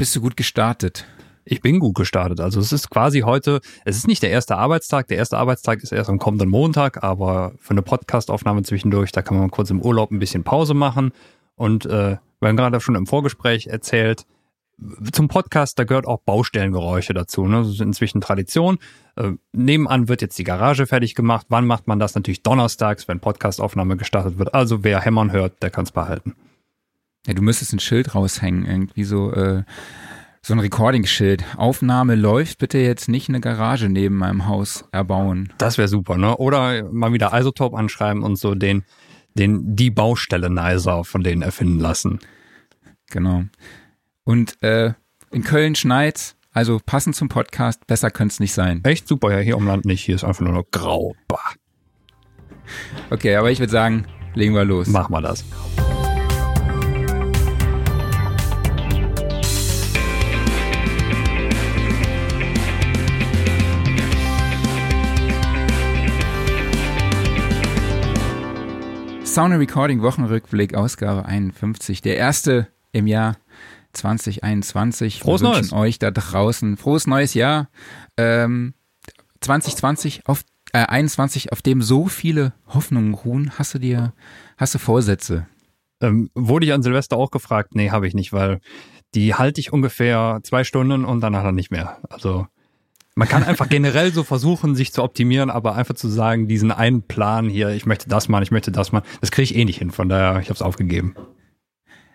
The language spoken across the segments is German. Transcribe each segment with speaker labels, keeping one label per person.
Speaker 1: bist du gut gestartet?
Speaker 2: Ich bin gut gestartet. Also es ist quasi heute, es ist nicht der erste Arbeitstag. Der erste Arbeitstag ist erst am kommenden Montag, aber für eine Podcastaufnahme zwischendurch, da kann man kurz im Urlaub ein bisschen Pause machen. Und äh, wir haben gerade schon im Vorgespräch erzählt, zum Podcast, da gehört auch Baustellengeräusche dazu. Ne? Das ist inzwischen Tradition. Äh, nebenan wird jetzt die Garage fertig gemacht. Wann macht man das? Natürlich donnerstags, wenn Podcastaufnahme gestartet wird. Also wer hämmern hört, der kann es behalten.
Speaker 1: Ja, du müsstest ein Schild raushängen, irgendwie so, äh, so ein Recording-Schild. Aufnahme läuft, bitte jetzt nicht eine Garage neben meinem Haus erbauen.
Speaker 2: Das wäre super, ne? Oder mal wieder Isotop anschreiben und so den, den, die Baustelle-Nicer von denen erfinden lassen.
Speaker 1: Genau. Und äh, in Köln schneit's, also passend zum Podcast, besser könnte es nicht sein.
Speaker 2: Echt super, ja, hier um Land nicht, hier ist einfach nur noch grau. Bah.
Speaker 1: Okay, aber ich würde sagen, legen wir los.
Speaker 2: Mach mal das.
Speaker 1: Sound Recording Wochenrückblick, Ausgabe 51. Der erste im Jahr 2021.
Speaker 2: Frohes
Speaker 1: Wir
Speaker 2: Neues.
Speaker 1: euch da draußen frohes neues Jahr. Ähm, 2020 auf äh, 21, auf dem so viele Hoffnungen ruhen. Hast du dir, hast du Vorsätze?
Speaker 2: Ähm, wurde ich an Silvester auch gefragt? Nee, habe ich nicht, weil die halte ich ungefähr zwei Stunden und danach dann nicht mehr. Also man kann einfach generell so versuchen, sich zu optimieren, aber einfach zu sagen, diesen einen Plan hier, ich möchte das machen, ich möchte das machen, das kriege ich eh nicht hin. Von daher, ich habe es aufgegeben.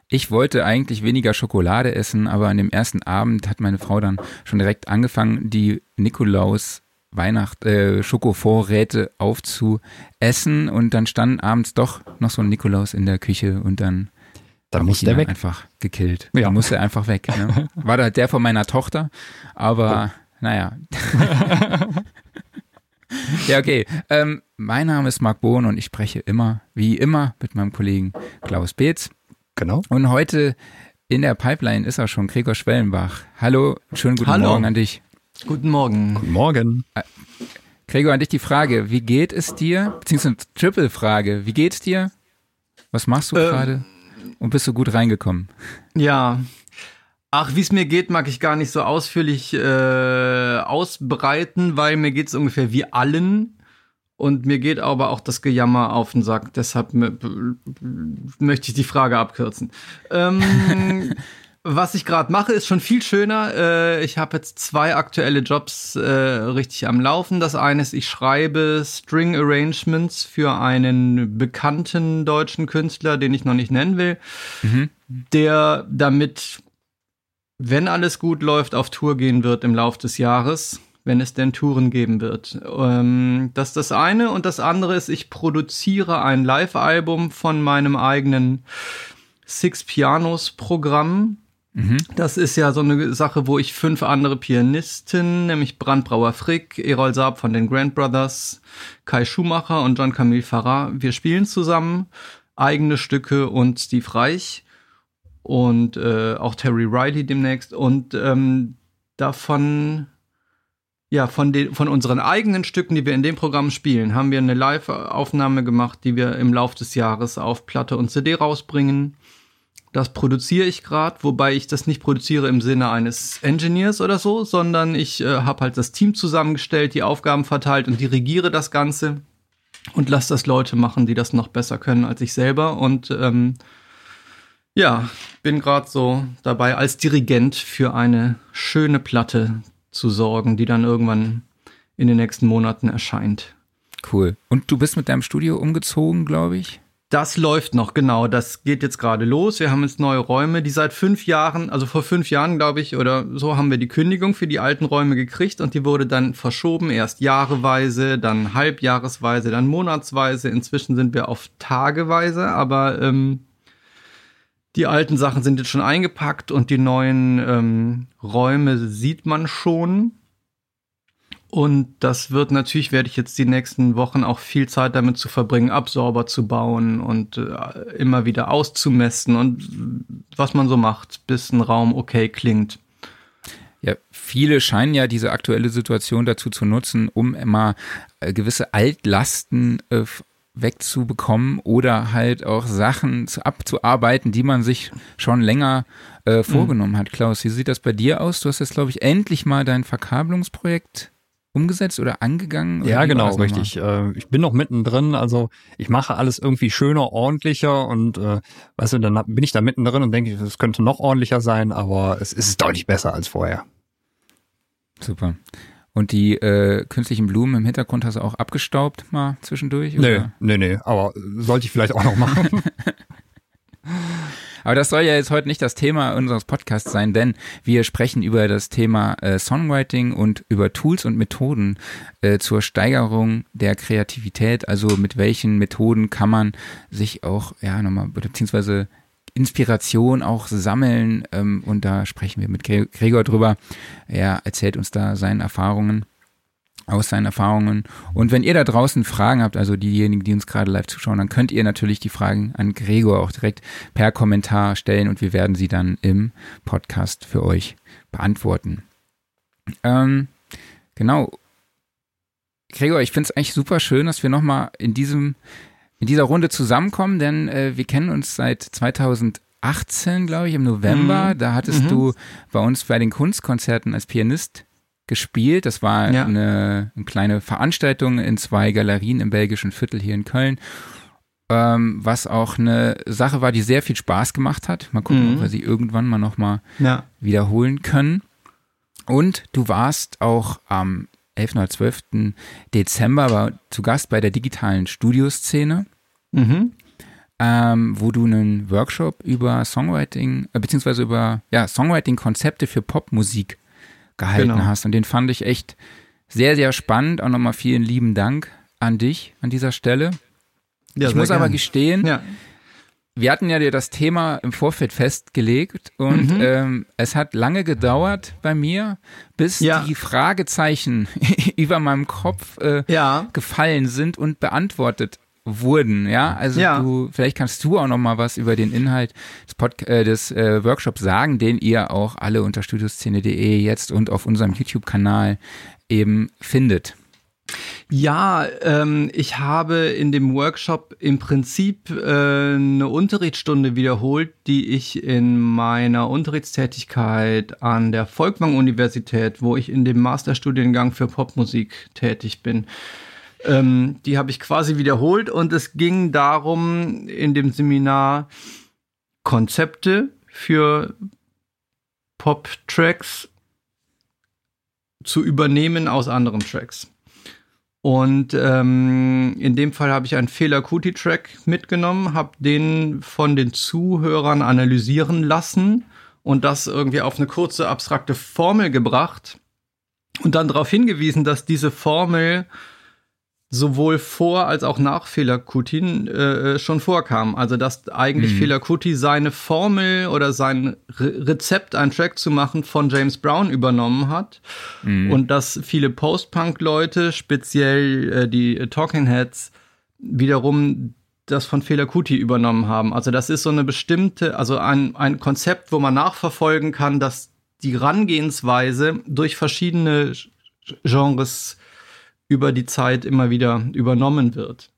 Speaker 1: Ich wollte eigentlich weniger Schokolade essen, aber an dem ersten Abend hat meine Frau dann schon direkt angefangen, die Nikolaus Weihnacht äh, Schokovorräte aufzuessen und dann stand abends doch noch so ein Nikolaus in der Küche und dann
Speaker 2: Dann muss der weg.
Speaker 1: einfach gekillt.
Speaker 2: Ja.
Speaker 1: Dann musste er einfach weg. Ne? War da der von meiner Tochter, aber naja. ja, okay. Ähm, mein Name ist Marc Bohn und ich spreche immer, wie immer, mit meinem Kollegen Klaus Beetz.
Speaker 2: Genau.
Speaker 1: Und heute in der Pipeline ist auch schon Gregor Schwellenbach. Hallo, schönen guten
Speaker 3: Hallo.
Speaker 1: Morgen an dich.
Speaker 3: Guten Morgen.
Speaker 2: Guten Morgen.
Speaker 1: Gregor, an dich die Frage, wie geht es dir? Beziehungsweise Triple-Frage, wie geht's dir? Was machst du
Speaker 3: Ähm.
Speaker 1: gerade? Und bist du gut reingekommen?
Speaker 3: Ja. Ach, wie es mir geht, mag ich gar nicht so ausführlich äh, ausbreiten, weil mir geht es ungefähr wie allen. Und mir geht aber auch das Gejammer auf den Sack. Deshalb möchte ich die Frage abkürzen. Ähm, was ich gerade mache, ist schon viel schöner. Äh, ich habe jetzt zwei aktuelle Jobs äh, richtig am Laufen. Das eine ist, ich schreibe String Arrangements für einen bekannten deutschen Künstler, den ich noch nicht nennen will, der damit, wenn alles gut läuft, auf Tour gehen wird im Lauf des Jahres, wenn es denn Touren geben wird. Ähm, das ist das eine. Und das andere ist, ich produziere ein Live-Album von meinem eigenen Six Pianos Programm. Das ist ja so eine Sache, wo ich fünf andere Pianisten, nämlich Brandbrauer Frick, Errol Saab von den Grand Brothers, Kai Schumacher und John Camille Farrar, wir spielen zusammen eigene Stücke und Steve Reich und äh, auch Terry Riley demnächst und ähm, davon ja, von, den, von unseren eigenen Stücken, die wir in dem Programm spielen, haben wir eine Live-Aufnahme gemacht, die wir im Lauf des Jahres auf Platte und CD rausbringen. Das produziere ich gerade, wobei ich das nicht produziere im Sinne eines Engineers oder so, sondern ich äh, habe halt das Team zusammengestellt, die Aufgaben verteilt und dirigiere das Ganze und lasse das Leute machen, die das noch besser können als ich selber. Und ähm, ja, bin gerade so dabei, als Dirigent für eine schöne Platte zu sorgen, die dann irgendwann in den nächsten Monaten erscheint.
Speaker 1: Cool. Und du bist mit deinem Studio umgezogen, glaube ich?
Speaker 3: Das läuft noch, genau. Das geht jetzt gerade los. Wir haben jetzt neue Räume, die seit fünf Jahren, also vor fünf Jahren, glaube ich, oder so haben wir die Kündigung für die alten Räume gekriegt und die wurde dann verschoben, erst jahreweise, dann halbjahresweise, dann monatsweise. Inzwischen sind wir auf tageweise, aber ähm, die alten Sachen sind jetzt schon eingepackt und die neuen ähm, Räume sieht man schon. Und das wird natürlich, werde ich jetzt die nächsten Wochen auch viel Zeit damit zu verbringen, Absorber zu bauen und äh, immer wieder auszumessen und was man so macht, bis ein Raum okay klingt.
Speaker 1: Ja, viele scheinen ja diese aktuelle Situation dazu zu nutzen, um immer äh, gewisse Altlasten äh, wegzubekommen oder halt auch Sachen zu, abzuarbeiten, die man sich schon länger äh, vorgenommen mhm. hat. Klaus, wie sieht das bei dir aus? Du hast jetzt, glaube ich, endlich mal dein Verkabelungsprojekt umgesetzt oder angegangen? Oder
Speaker 2: ja, genau, richtig. Äh, ich bin noch mittendrin, also ich mache alles irgendwie schöner, ordentlicher und äh, weißt du, dann bin ich da mittendrin und denke, es könnte noch ordentlicher sein, aber es ist deutlich besser als vorher.
Speaker 1: Super. Und die äh, künstlichen Blumen im Hintergrund hast du auch abgestaubt mal zwischendurch?
Speaker 2: Oder? Nee, nee, nee, aber sollte ich vielleicht auch noch machen.
Speaker 1: Aber das soll ja jetzt heute nicht das Thema unseres Podcasts sein, denn wir sprechen über das Thema äh, Songwriting und über Tools und Methoden äh, zur Steigerung der Kreativität. Also mit welchen Methoden kann man sich auch, ja, nochmal, beziehungsweise Inspiration auch sammeln. Ähm, und da sprechen wir mit Gregor drüber. Er erzählt uns da seine Erfahrungen aus seinen Erfahrungen. Und wenn ihr da draußen Fragen habt, also diejenigen, die uns gerade live zuschauen, dann könnt ihr natürlich die Fragen an Gregor auch direkt per Kommentar stellen und wir werden sie dann im Podcast für euch beantworten. Ähm, genau. Gregor, ich finde es eigentlich super schön, dass wir nochmal in diesem, in dieser Runde zusammenkommen, denn äh, wir kennen uns seit 2018, glaube ich, im November. Mhm. Da hattest mhm. du bei uns bei den Kunstkonzerten als Pianist gespielt. Das war ja. eine, eine, kleine Veranstaltung in zwei Galerien im belgischen Viertel hier in Köln. Ähm, was auch eine Sache war, die sehr viel Spaß gemacht hat. Mal gucken, mhm. ob wir sie irgendwann mal nochmal ja. wiederholen können. Und du warst auch am 11. oder 12. Dezember zu Gast bei der digitalen Studioszene, mhm. ähm, wo du einen Workshop über Songwriting, äh, beziehungsweise über ja, Songwriting-Konzepte für Popmusik gehalten genau. hast. Und den fand ich echt sehr, sehr spannend. Auch nochmal vielen lieben Dank an dich an dieser Stelle. Ja, ich muss gern. aber gestehen, ja. wir hatten ja dir das Thema im Vorfeld festgelegt und mhm. ähm, es hat lange gedauert bei mir, bis ja. die Fragezeichen über meinem Kopf äh, gefallen sind und beantwortet wurden, ja. Also ja. du, vielleicht kannst du auch noch mal was über den Inhalt des, Pod äh, des äh, Workshops sagen, den ihr auch alle unter studioszene.de jetzt und auf unserem YouTube-Kanal eben findet.
Speaker 3: Ja, ähm, ich habe in dem Workshop im Prinzip äh, eine Unterrichtsstunde wiederholt, die ich in meiner Unterrichtstätigkeit an der Volkwang-Universität, wo ich in dem Masterstudiengang für Popmusik tätig bin, ähm, die habe ich quasi wiederholt und es ging darum, in dem Seminar Konzepte für Pop-Tracks zu übernehmen aus anderen Tracks. Und ähm, in dem Fall habe ich einen Fehler Kuti Track mitgenommen, habe den von den Zuhörern analysieren lassen und das irgendwie auf eine kurze abstrakte Formel gebracht und dann darauf hingewiesen, dass diese Formel sowohl vor als auch nach Fehlerkutin äh, schon vorkam. Also dass eigentlich mhm. Fehlerkuti seine Formel oder sein Re Rezept, einen Track zu machen, von James Brown übernommen hat mhm. und dass viele Post-Punk-Leute, speziell äh, die Talking Heads, wiederum das von Fehlerkuti übernommen haben. Also das ist so eine bestimmte, also ein, ein Konzept, wo man nachverfolgen kann, dass die Rangehensweise durch verschiedene Genres über die Zeit immer wieder übernommen wird.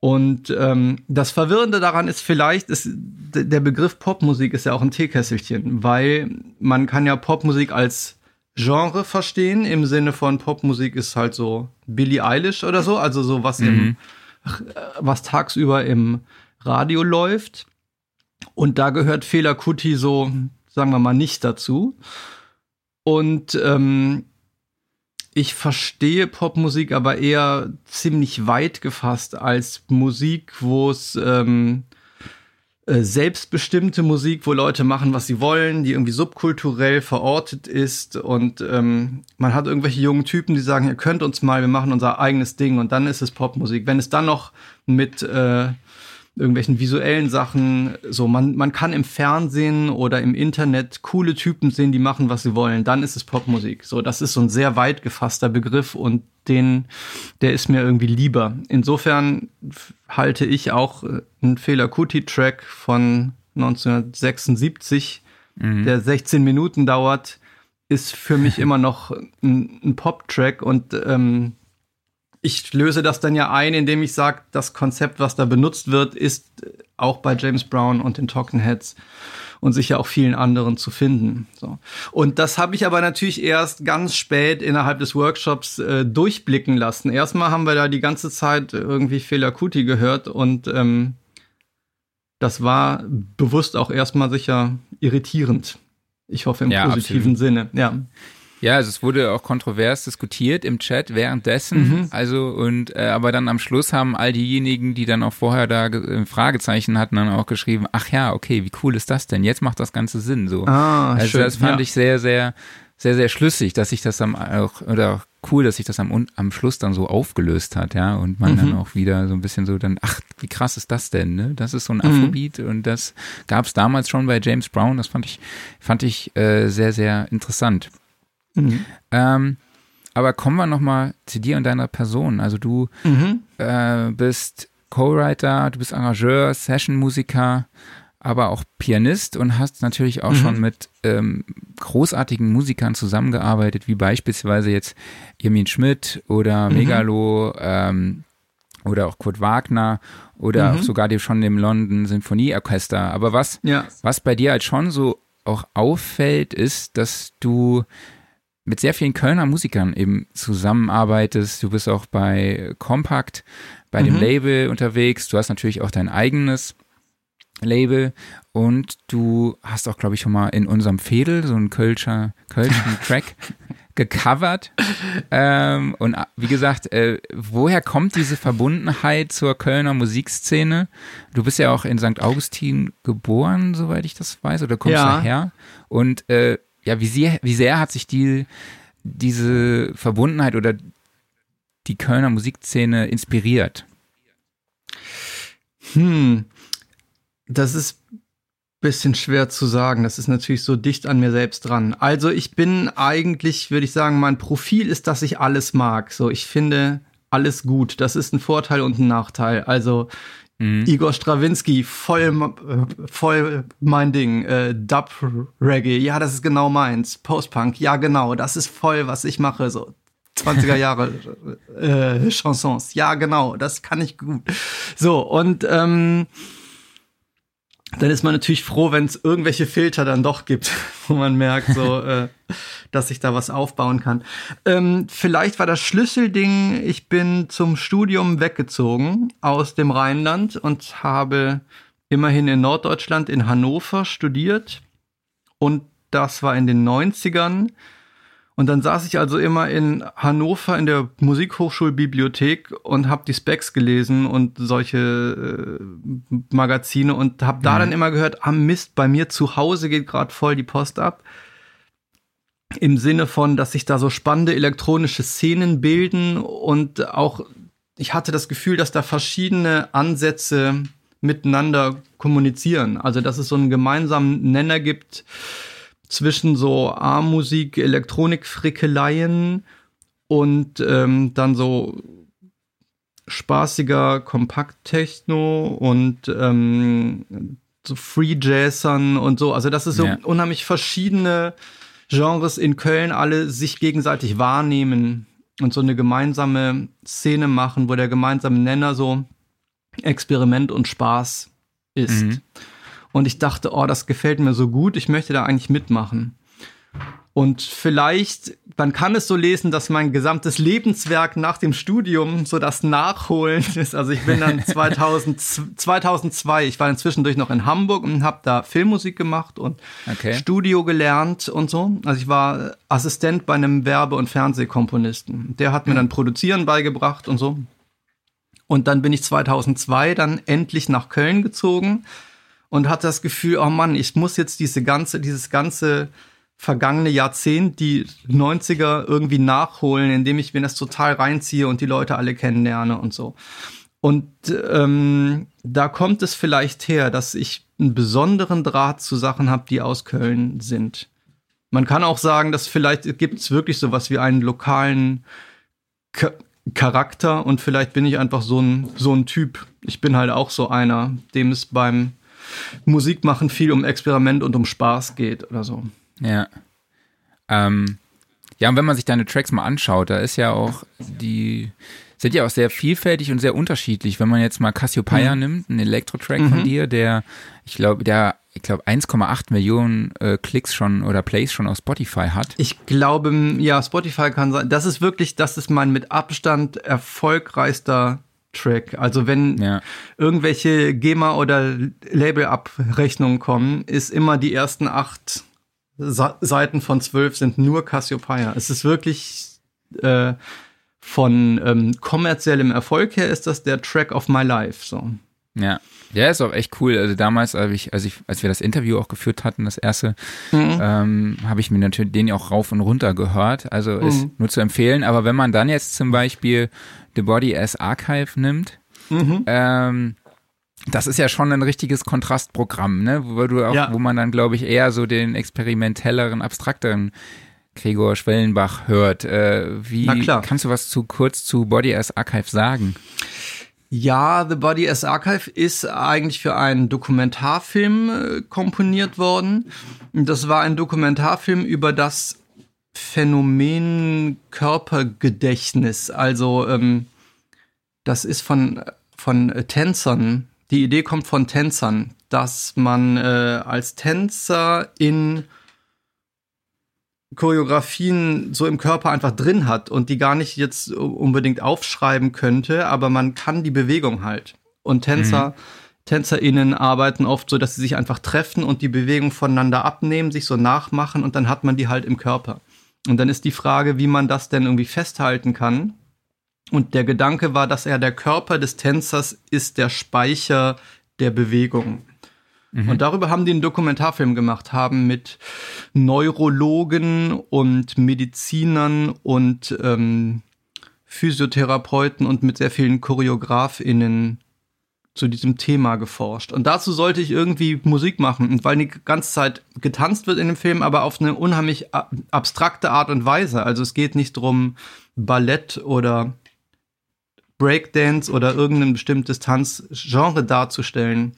Speaker 3: Und ähm, das Verwirrende daran ist vielleicht, ist, der Begriff Popmusik ist ja auch ein Teekesselchen, weil man kann ja Popmusik als Genre verstehen, im Sinne von Popmusik ist halt so Billie Eilish oder so, also so was mhm. im, was tagsüber im Radio läuft. Und da gehört Fehler Kuti so, sagen wir mal, nicht dazu. Und ähm, ich verstehe Popmusik aber eher ziemlich weit gefasst als Musik, wo es ähm, äh, selbstbestimmte Musik, wo Leute machen, was sie wollen, die irgendwie subkulturell verortet ist und ähm, man hat irgendwelche jungen Typen, die sagen, ihr könnt uns mal, wir machen unser eigenes Ding und dann ist es Popmusik. Wenn es dann noch mit äh, irgendwelchen visuellen Sachen. So, man, man kann im Fernsehen oder im Internet coole Typen sehen, die machen, was sie wollen. Dann ist es Popmusik. So, das ist so ein sehr weit gefasster Begriff und den, der ist mir irgendwie lieber. Insofern halte ich auch äh, einen Fehler Kuti-Track von 1976, mhm. der 16 Minuten dauert, ist für mich immer noch ein, ein Pop-Track und ähm, ich löse das dann ja ein, indem ich sage, das Konzept, was da benutzt wird, ist auch bei James Brown und den Talking Heads und sicher auch vielen anderen zu finden. So. Und das habe ich aber natürlich erst ganz spät innerhalb des Workshops äh, durchblicken lassen. Erstmal haben wir da die ganze Zeit irgendwie Fela Kuti gehört und ähm, das war bewusst auch erstmal sicher irritierend. Ich hoffe im ja, positiven absolut. Sinne. Ja.
Speaker 1: Ja, also es wurde auch kontrovers diskutiert im Chat währenddessen. Mhm. Also und äh, aber dann am Schluss haben all diejenigen, die dann auch vorher da äh, Fragezeichen hatten, dann auch geschrieben: Ach ja, okay, wie cool ist das denn? Jetzt macht das Ganze Sinn. So. Ah, also schön. das fand ja. ich sehr, sehr, sehr, sehr schlüssig, dass sich das am auch oder auch cool, dass sich das am am Schluss dann so aufgelöst hat, ja, und man mhm. dann auch wieder so ein bisschen so dann, ach, wie krass ist das denn? Ne? Das ist so ein mhm. Afrobeat mhm. und das gab es damals schon bei James Brown. Das fand ich, fand ich äh, sehr, sehr interessant. Mhm. Ähm, aber kommen wir nochmal zu dir und deiner Person. Also du mhm. äh, bist Co-Writer, du bist Arrangeur, Session-Musiker, aber auch Pianist und hast natürlich auch mhm. schon mit ähm, großartigen Musikern zusammengearbeitet, wie beispielsweise jetzt Irmin Schmidt oder mhm. Megalo ähm, oder auch Kurt Wagner oder mhm. sogar dem schon dem London Sinfonieorchester. Aber was, ja. was bei dir halt schon so auch auffällt, ist, dass du mit sehr vielen Kölner Musikern eben zusammenarbeitest. Du bist auch bei Compact, bei mhm. dem Label unterwegs. Du hast natürlich auch dein eigenes Label und du hast auch, glaube ich, schon mal in unserem Fädel so einen Kölscher, Kölschen Track gecovert. Ähm, und äh, wie gesagt, äh, woher kommt diese Verbundenheit zur Kölner Musikszene? Du bist ja auch in St. Augustin geboren, soweit ich das weiß, oder kommst ja. daher? Und äh, ja, wie sehr, wie sehr hat sich die, diese Verbundenheit oder die Kölner Musikszene inspiriert?
Speaker 3: Hm, das ist ein bisschen schwer zu sagen. Das ist natürlich so dicht an mir selbst dran. Also ich bin eigentlich, würde ich sagen, mein Profil ist, dass ich alles mag. So, ich finde alles gut. Das ist ein Vorteil und ein Nachteil. Also Mhm. Igor Strawinski, voll, voll mein Ding. Äh, Dub Reggae, ja, das ist genau meins. Postpunk, ja, genau, das ist voll, was ich mache. So 20er Jahre äh, Chansons, ja, genau, das kann ich gut. So, und ähm, dann ist man natürlich froh, wenn es irgendwelche Filter dann doch gibt, wo man merkt, so, äh, dass ich da was aufbauen kann. Ähm, vielleicht war das Schlüsselding, ich bin zum Studium weggezogen aus dem Rheinland und habe immerhin in Norddeutschland in Hannover studiert. Und das war in den 90ern. Und dann saß ich also immer in Hannover in der Musikhochschulbibliothek und habe die Specs gelesen und solche äh, Magazine und habe da mhm. dann immer gehört, am ah, Mist, bei mir zu Hause geht gerade voll die Post ab. Im Sinne von, dass sich da so spannende elektronische Szenen bilden und auch ich hatte das Gefühl, dass da verschiedene Ansätze miteinander kommunizieren. Also dass es so einen gemeinsamen Nenner gibt zwischen so A-Musik, Elektronik-Frickeleien und ähm, dann so spaßiger Kompakt-Techno und ähm, so Free-Jazzern und so. Also das ist so ja. unheimlich verschiedene Genres in Köln alle sich gegenseitig wahrnehmen und so eine gemeinsame Szene machen, wo der gemeinsame Nenner so Experiment und Spaß ist. Mhm. Und ich dachte, oh, das gefällt mir so gut, ich möchte da eigentlich mitmachen. Und vielleicht, man kann es so lesen, dass mein gesamtes Lebenswerk nach dem Studium so das Nachholen ist. Also ich bin dann 2000, 2002, ich war inzwischen durch noch in Hamburg und habe da Filmmusik gemacht und okay. Studio gelernt und so. Also ich war Assistent bei einem Werbe- und Fernsehkomponisten. Der hat mir dann Produzieren beigebracht und so. Und dann bin ich 2002 dann endlich nach Köln gezogen und hatte das Gefühl, oh Mann, ich muss jetzt diese ganze, dieses ganze vergangene Jahrzehnt, die 90er irgendwie nachholen, indem ich mir das total reinziehe und die Leute alle kennenlerne und so. Und ähm, da kommt es vielleicht her, dass ich einen besonderen Draht zu Sachen habe, die aus Köln sind. Man kann auch sagen, dass vielleicht gibt es wirklich sowas wie einen lokalen K Charakter und vielleicht bin ich einfach so ein, so ein Typ. Ich bin halt auch so einer, dem es beim Musik machen viel um Experiment und um Spaß geht oder so.
Speaker 1: Ja. Ähm, ja, und wenn man sich deine Tracks mal anschaut, da ist ja auch die sind ja auch sehr vielfältig und sehr unterschiedlich. Wenn man jetzt mal Cassiopeia mhm. nimmt, einen Elektro-Track mhm. von dir, der, ich glaube, der, ich glaube, 1,8 Millionen äh, Klicks schon oder Plays schon auf Spotify hat.
Speaker 3: Ich glaube, ja, Spotify kann sein. Das ist wirklich, das ist mein mit Abstand erfolgreichster Track. Also wenn ja. irgendwelche GEMA oder Label-Abrechnungen kommen, ist immer die ersten acht Seiten von zwölf sind nur Cassiopeia. Es ist wirklich äh, von ähm, kommerziellem Erfolg her ist das der Track of my life. So.
Speaker 1: Ja. Ja, ist auch echt cool. Also damals, als, ich, als, ich, als wir das Interview auch geführt hatten, das erste, mhm. ähm, habe ich mir natürlich den auch rauf und runter gehört. Also mhm. ist nur zu empfehlen. Aber wenn man dann jetzt zum Beispiel The Body as Archive nimmt, mhm. ähm, das ist ja schon ein richtiges Kontrastprogramm, ne? Wo du auch, ja. wo man dann, glaube ich, eher so den experimentelleren, abstrakteren Gregor Schwellenbach hört. Äh, wie kannst du was zu kurz zu Body as Archive sagen?
Speaker 3: Ja, The Body as Archive ist eigentlich für einen Dokumentarfilm äh, komponiert worden. Das war ein Dokumentarfilm über das Phänomen Körpergedächtnis. Also ähm, das ist von, von Tänzern. Die Idee kommt von Tänzern, dass man äh, als Tänzer in Choreografien so im Körper einfach drin hat und die gar nicht jetzt unbedingt aufschreiben könnte, aber man kann die Bewegung halt. Und Tänzer, mhm. TänzerInnen arbeiten oft so, dass sie sich einfach treffen und die Bewegung voneinander abnehmen, sich so nachmachen und dann hat man die halt im Körper. Und dann ist die Frage, wie man das denn irgendwie festhalten kann. Und der Gedanke war, dass er der Körper des Tänzers ist der Speicher der Bewegung. Mhm. Und darüber haben die einen Dokumentarfilm gemacht, haben mit Neurologen und Medizinern und ähm, Physiotherapeuten und mit sehr vielen ChoreografInnen zu diesem Thema geforscht. Und dazu sollte ich irgendwie Musik machen. Und weil die ganze Zeit getanzt wird in dem Film, aber auf eine unheimlich abstrakte Art und Weise. Also es geht nicht drum, Ballett oder Breakdance oder irgendein bestimmtes Tanzgenre darzustellen,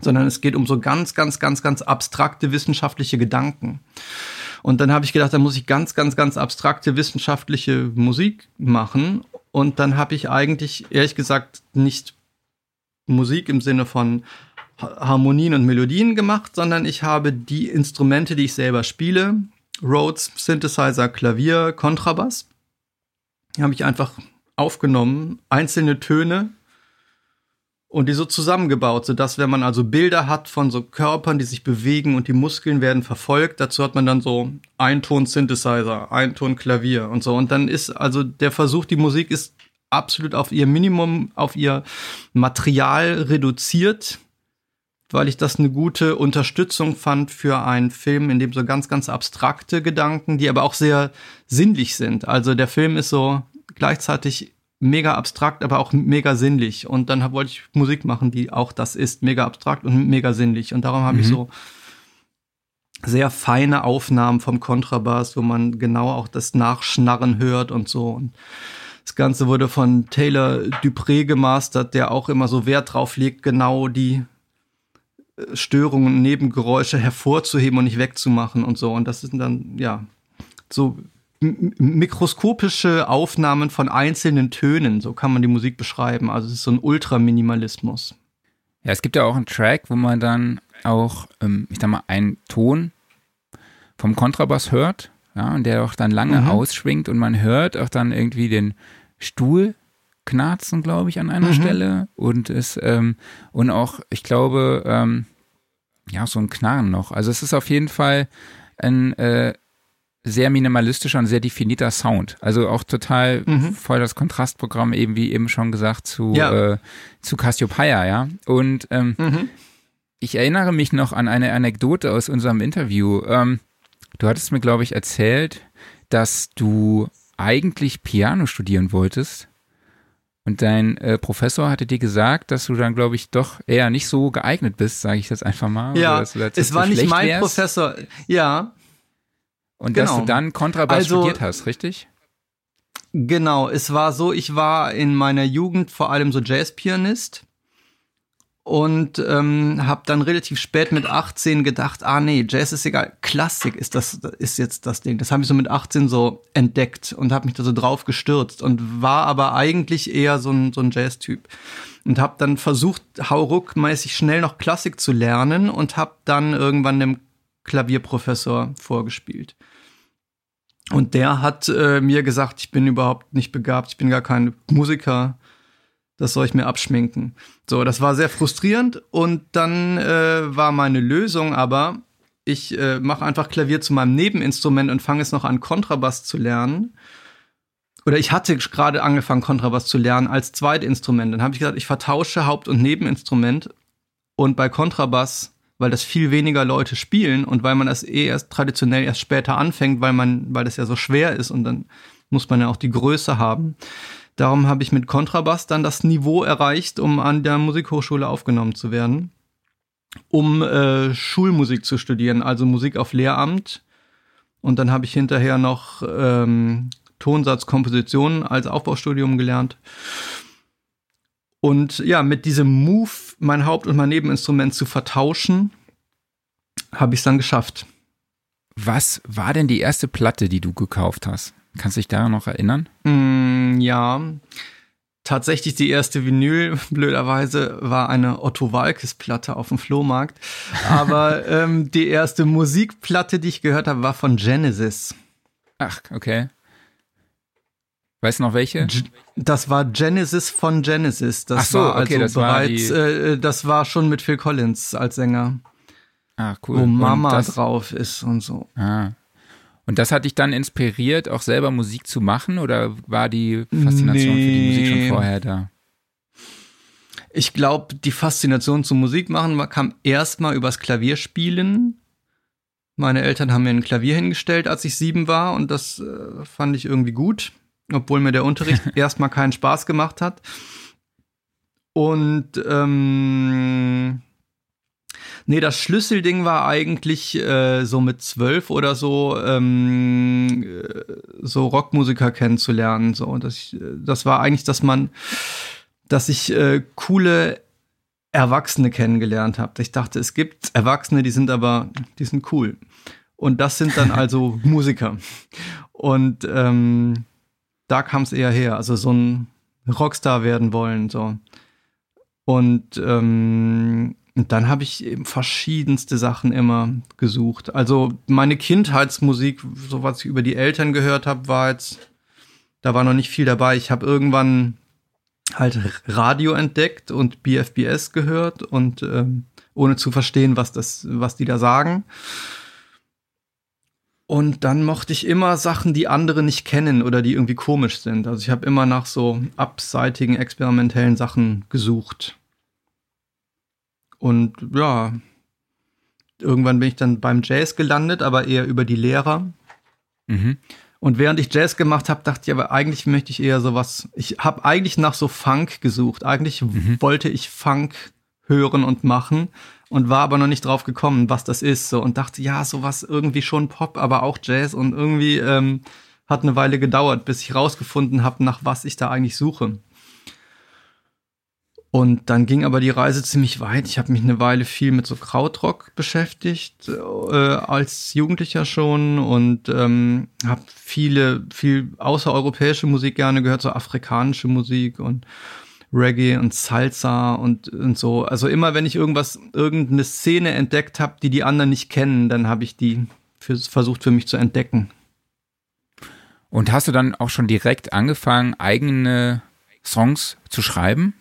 Speaker 3: sondern es geht um so ganz, ganz, ganz, ganz abstrakte wissenschaftliche Gedanken. Und dann habe ich gedacht, da muss ich ganz, ganz, ganz abstrakte wissenschaftliche Musik machen. Und dann habe ich eigentlich, ehrlich gesagt, nicht Musik im Sinne von Harmonien und Melodien gemacht, sondern ich habe die Instrumente, die ich selber spiele, Rhodes, Synthesizer, Klavier, Kontrabass, habe ich einfach aufgenommen, einzelne Töne und die so zusammengebaut, sodass wenn man also Bilder hat von so Körpern, die sich bewegen und die Muskeln werden verfolgt, dazu hat man dann so ein Ton Synthesizer, ein Ton Klavier und so. Und dann ist also der Versuch, die Musik ist absolut auf ihr Minimum, auf ihr Material reduziert, weil ich das eine gute Unterstützung fand für einen Film, in dem so ganz, ganz abstrakte Gedanken, die aber auch sehr sinnlich sind. Also der Film ist so gleichzeitig mega abstrakt, aber auch mega sinnlich. Und dann wollte ich Musik machen, die auch das ist, mega abstrakt und mega sinnlich. Und darum habe mhm. ich so sehr feine Aufnahmen vom Kontrabass, wo man genau auch das Nachschnarren hört und so. Und das Ganze wurde von Taylor Dupré gemastert, der auch immer so Wert drauf legt, genau die äh, Störungen und Nebengeräusche hervorzuheben und nicht wegzumachen und so. Und das sind dann, ja, so mikroskopische Aufnahmen von einzelnen Tönen, so kann man die Musik beschreiben. Also es ist so ein Ultraminimalismus.
Speaker 1: Ja, es gibt ja auch einen Track, wo man dann auch, ähm, ich sag mal, einen Ton vom Kontrabass hört, ja, und der auch dann lange mhm. ausschwingt und man hört auch dann irgendwie den Stuhl knarzen, glaube ich, an einer mhm. Stelle und es ähm, und auch, ich glaube, ähm, ja, so ein Knarren noch. Also es ist auf jeden Fall ein äh, sehr minimalistischer und sehr definierter Sound. Also auch total mhm. voll das Kontrastprogramm, eben wie eben schon gesagt, zu, ja. äh, zu Cassiopeia, ja. Und ähm, mhm. ich erinnere mich noch an eine Anekdote aus unserem Interview. Ähm, du hattest mir, glaube ich, erzählt, dass du eigentlich Piano studieren wolltest. Und dein äh, Professor hatte dir gesagt, dass du dann, glaube ich, doch eher nicht so geeignet bist, sage ich jetzt einfach mal.
Speaker 3: Ja, es war nicht mein wärst. Professor. Ja,
Speaker 1: und genau. dass du genau. dann Kontrabass also, studiert hast, richtig?
Speaker 3: Genau, es war so, ich war in meiner Jugend vor allem so Jazzpianist und ähm, habe dann relativ spät mit 18 gedacht, ah nee, Jazz ist egal, Klassik ist das ist jetzt das Ding. Das habe ich so mit 18 so entdeckt und habe mich da so drauf gestürzt und war aber eigentlich eher so ein so ein Jazz-Typ und habe dann versucht, hauruckmäßig schnell noch Klassik zu lernen und habe dann irgendwann einem Klavierprofessor vorgespielt. Und der hat äh, mir gesagt, ich bin überhaupt nicht begabt, ich bin gar kein Musiker das soll ich mir abschminken. So, das war sehr frustrierend und dann äh, war meine Lösung aber, ich äh, mache einfach Klavier zu meinem Nebeninstrument und fange es noch an, Kontrabass zu lernen. Oder ich hatte gerade angefangen, Kontrabass zu lernen als Zweitinstrument. Dann habe ich gesagt, ich vertausche Haupt- und Nebeninstrument und bei Kontrabass, weil das viel weniger Leute spielen und weil man das eh erst traditionell erst später anfängt, weil man, weil das ja so schwer ist und dann muss man ja auch die Größe haben Darum habe ich mit Kontrabass dann das Niveau erreicht, um an der Musikhochschule aufgenommen zu werden, um äh, Schulmusik zu studieren, also Musik auf Lehramt. Und dann habe ich hinterher noch ähm, Tonsatzkomposition als Aufbaustudium gelernt. Und ja, mit diesem Move, mein Haupt- und mein Nebeninstrument zu vertauschen, habe ich es dann geschafft.
Speaker 1: Was war denn die erste Platte, die du gekauft hast? Kannst du dich daran noch erinnern?
Speaker 3: Mm, ja. Tatsächlich die erste Vinyl, blöderweise, war eine Otto Walkes-Platte auf dem Flohmarkt. Aber ähm, die erste Musikplatte, die ich gehört habe, war von Genesis.
Speaker 1: Ach, okay. Weißt du noch welche?
Speaker 3: Das war Genesis von Genesis. Das
Speaker 1: Ach so,
Speaker 3: war
Speaker 1: okay,
Speaker 3: also
Speaker 1: das war
Speaker 3: bereits,
Speaker 1: die-
Speaker 3: äh, das war schon mit Phil Collins als Sänger,
Speaker 1: Ah, cool.
Speaker 3: wo Mama
Speaker 1: das,
Speaker 3: drauf ist und so.
Speaker 1: ah. Und das hat dich dann inspiriert, auch selber Musik zu machen oder war die Faszination für die Musik schon
Speaker 3: Nee.
Speaker 1: vorher da?
Speaker 3: Ich glaube, die Faszination zum Musik machen war- kam erstmal übers Klavierspielen. Meine Eltern haben mir ein Klavier hingestellt, als ich sieben war, und das äh, fand ich irgendwie gut, obwohl mir der Unterricht erstmal keinen Spaß gemacht hat. Und ähm, nee, das Schlüsselding war eigentlich äh, so mit zwölf oder so ähm, äh, so Rockmusiker kennenzulernen. So, das, ich, äh, das war eigentlich, dass man dass ich äh, coole Erwachsene kennengelernt habe. Ich dachte, es gibt Erwachsene, die sind aber, die sind cool. Und das sind dann also Musiker. Und ähm, da kam es eher her. Also so ein Rockstar werden wollen. So. Und, ähm, dann habe ich eben verschiedenste Sachen immer gesucht. Also meine Kindheitsmusik, so was ich über die Eltern gehört habe, war jetzt, da war noch nicht viel dabei. Ich habe irgendwann halt Radio entdeckt und BFBS gehört und ähm, ohne zu verstehen, was das, was die da sagen. Und dann mochte ich immer Sachen, die andere nicht kennen oder die irgendwie komisch sind. Also ich habe immer nach so abseitigen, experimentellen Sachen gesucht. Und ja, irgendwann bin ich dann beim Jazz gelandet, aber eher über die Lehrer.
Speaker 1: Mhm.
Speaker 3: Und während ich Jazz gemacht habe, dachte ich, aber eigentlich möchte ich eher sowas. Ich habe eigentlich nach so Funk gesucht. Eigentlich wollte ich Funk hören und machen und war aber noch nicht drauf gekommen, was das ist. So und dachte, ja, sowas irgendwie schon Pop, aber auch Jazz und irgendwie ähm, hat eine Weile gedauert, bis ich rausgefunden habe, nach was ich da eigentlich suche. Und dann ging aber die Reise ziemlich weit. Ich habe mich eine Weile viel mit so Krautrock beschäftigt, äh, als Jugendlicher schon und ähm, habe viele, viel außereuropäische Musik gerne gehört, so afrikanische Musik und Reggae und Salsa und, und so. Also immer, wenn ich irgendwas, irgendeine Szene entdeckt habe, die die anderen nicht kennen, dann habe ich die für, versucht für mich zu entdecken.
Speaker 1: Und hast du dann auch schon direkt angefangen, eigene Songs zu schreiben?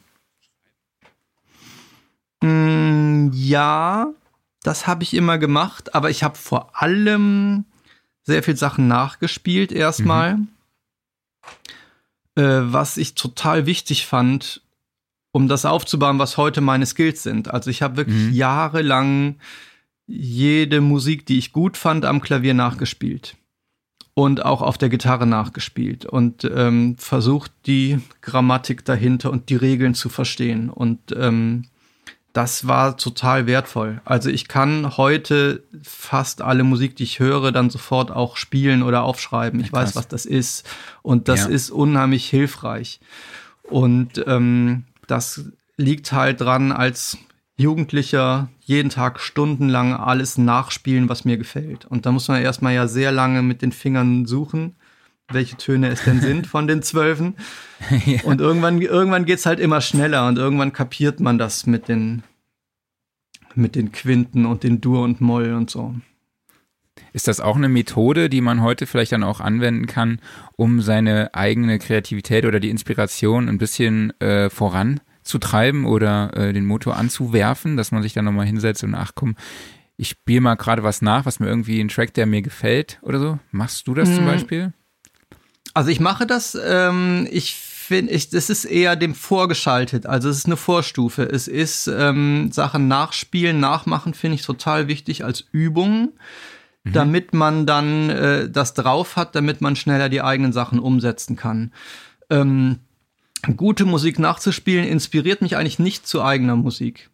Speaker 3: Mm, ja, das habe ich immer gemacht, aber ich habe vor allem sehr viel Sachen nachgespielt erstmal. Äh, was ich total wichtig fand, um das aufzubauen, was heute meine Skills sind. Also ich habe wirklich
Speaker 1: Mhm.
Speaker 3: jahrelang jede Musik, die ich gut fand, am Klavier nachgespielt. Und auch auf der Gitarre nachgespielt und ähm, versucht, die Grammatik dahinter und die Regeln zu verstehen. Und ähm, das war total wertvoll. Also ich kann heute fast alle Musik, die ich höre, dann sofort auch spielen oder aufschreiben. Ich
Speaker 1: Ja,
Speaker 3: weiß, was das ist. Und das
Speaker 1: Ja.
Speaker 3: ist unheimlich hilfreich. Und ähm, das liegt halt dran, als Jugendlicher jeden Tag stundenlang alles nachspielen, was mir gefällt. Und da muss man erstmal ja sehr lange mit den Fingern suchen, welche Töne es denn sind von den Zwölfen. ja. Und irgendwann, irgendwann geht's halt immer schneller und irgendwann kapiert man das mit den, mit den Quinten und den Dur und Moll und so.
Speaker 1: Ist das auch eine Methode, die man heute vielleicht dann auch anwenden kann, um seine eigene Kreativität oder die Inspiration ein bisschen äh, voranzutreiben oder äh, den Motor anzuwerfen, dass man sich dann nochmal hinsetzt und ach komm, ich spiele mal gerade was nach, was mir irgendwie ein Track, der mir gefällt oder so? Machst du das hm. zum Beispiel?
Speaker 3: Also ich mache das, ähm, ich finde, ich, das ist eher dem vorgeschaltet. Also es ist eine Vorstufe. Es ist ähm, Sachen nachspielen, nachmachen, finde ich total wichtig als Übung. Mhm. damit man dann äh, das drauf hat, damit man schneller die eigenen Sachen umsetzen kann. Ähm, gute Musik nachzuspielen inspiriert mich eigentlich nicht zu eigener Musik.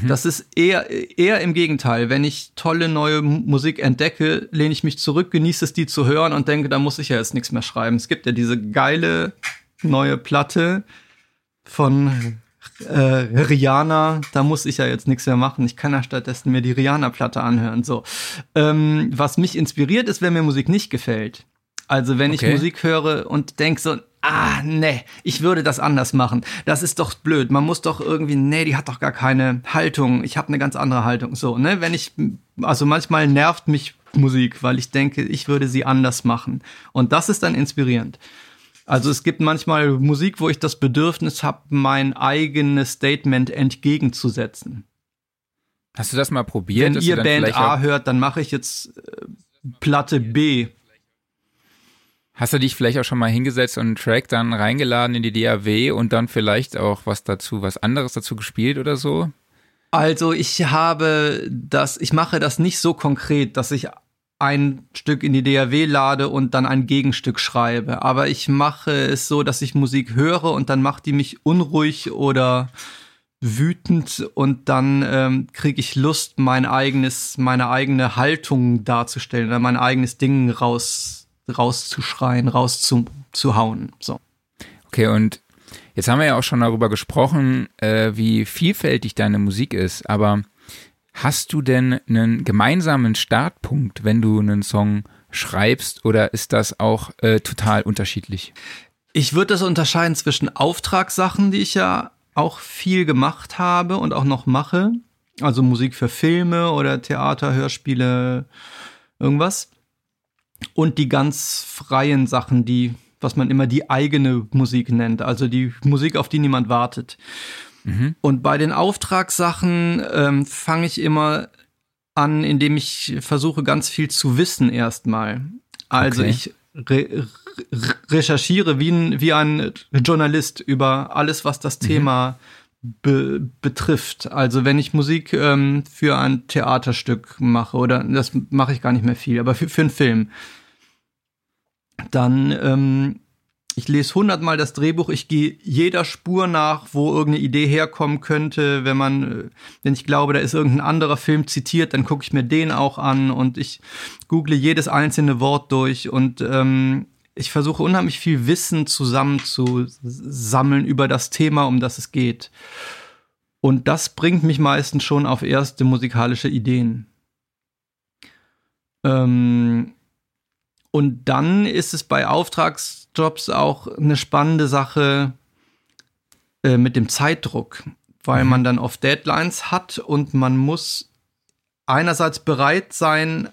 Speaker 3: Mhm. Das ist eher, eher im Gegenteil. Wenn ich tolle neue Musik entdecke, lehne ich mich zurück, genieße es, die zu hören und denke, da muss ich ja jetzt nichts mehr schreiben. Es gibt ja diese geile neue Platte von äh, Rihanna, da muss ich ja jetzt nichts mehr machen. Ich kann ja stattdessen mir die Rihanna-Platte anhören. So, ähm, was mich inspiriert ist, wenn mir Musik nicht gefällt. Also wenn okay. ich Musik höre und denke so, ah, nee, ich würde das anders machen. Das ist doch blöd. Man muss doch irgendwie, nee, die hat doch gar keine Haltung. Ich habe eine ganz andere Haltung. So, ne, wenn ich, also manchmal nervt mich Musik, weil ich denke, ich würde sie anders machen. Und das ist dann inspirierend. Also es gibt manchmal Musik, wo ich das Bedürfnis habe, mein eigenes Statement entgegenzusetzen.
Speaker 1: Hast du das mal probiert?
Speaker 3: Wenn ihr Band A hört, dann mache ich jetzt äh, Platte B.
Speaker 1: Hast du dich vielleicht auch schon mal hingesetzt und einen Track dann reingeladen in die DAW und dann vielleicht auch was dazu, was anderes dazu gespielt oder so?
Speaker 3: Also ich habe das, ich mache das nicht so konkret, dass ich ein Stück in die DAW lade und dann ein Gegenstück schreibe. Aber ich mache es so, dass ich Musik höre und dann macht die mich unruhig oder wütend und dann ähm, kriege ich Lust, mein eigenes, meine eigene Haltung darzustellen oder mein eigenes Ding raus, rauszuschreien, rauszuhauen. So.
Speaker 1: Okay, und jetzt haben wir ja auch schon darüber gesprochen, äh, wie vielfältig deine Musik ist, aber Hast du denn einen gemeinsamen Startpunkt, wenn du einen Song schreibst, oder ist das auch äh, total unterschiedlich?
Speaker 3: Ich würde das unterscheiden zwischen Auftragssachen, die ich ja auch viel gemacht habe und auch noch mache, also Musik für Filme oder Theater, Hörspiele, irgendwas, und die ganz freien Sachen, die, was man immer die eigene Musik nennt, also die Musik, auf die niemand wartet. Mhm. Und bei den Auftragssachen ähm, fange ich immer an, indem ich versuche, ganz viel zu wissen erstmal. Also okay. ich re re recherchiere wie ein, wie ein Journalist über alles, was das mhm. Thema be betrifft. Also wenn ich Musik ähm, für ein Theaterstück mache, oder das mache ich gar nicht mehr viel, aber für, für einen Film, dann ähm, ich lese hundertmal das Drehbuch, ich gehe jeder Spur nach, wo irgendeine Idee herkommen könnte. Wenn man, äh, wenn ich glaube, da ist irgendein anderer Film zitiert, dann gucke ich mir den auch an und ich google jedes einzelne Wort durch und ähm, ich versuche unheimlich viel Wissen zusammenzusammeln über das Thema, um das es geht. Und das bringt mich meistens schon auf erste musikalische Ideen. Ähm, und dann ist es bei Auftragsjobs auch eine spannende Sache äh, mit dem Zeitdruck, weil mhm. man dann oft Deadlines hat und man muss einerseits bereit sein,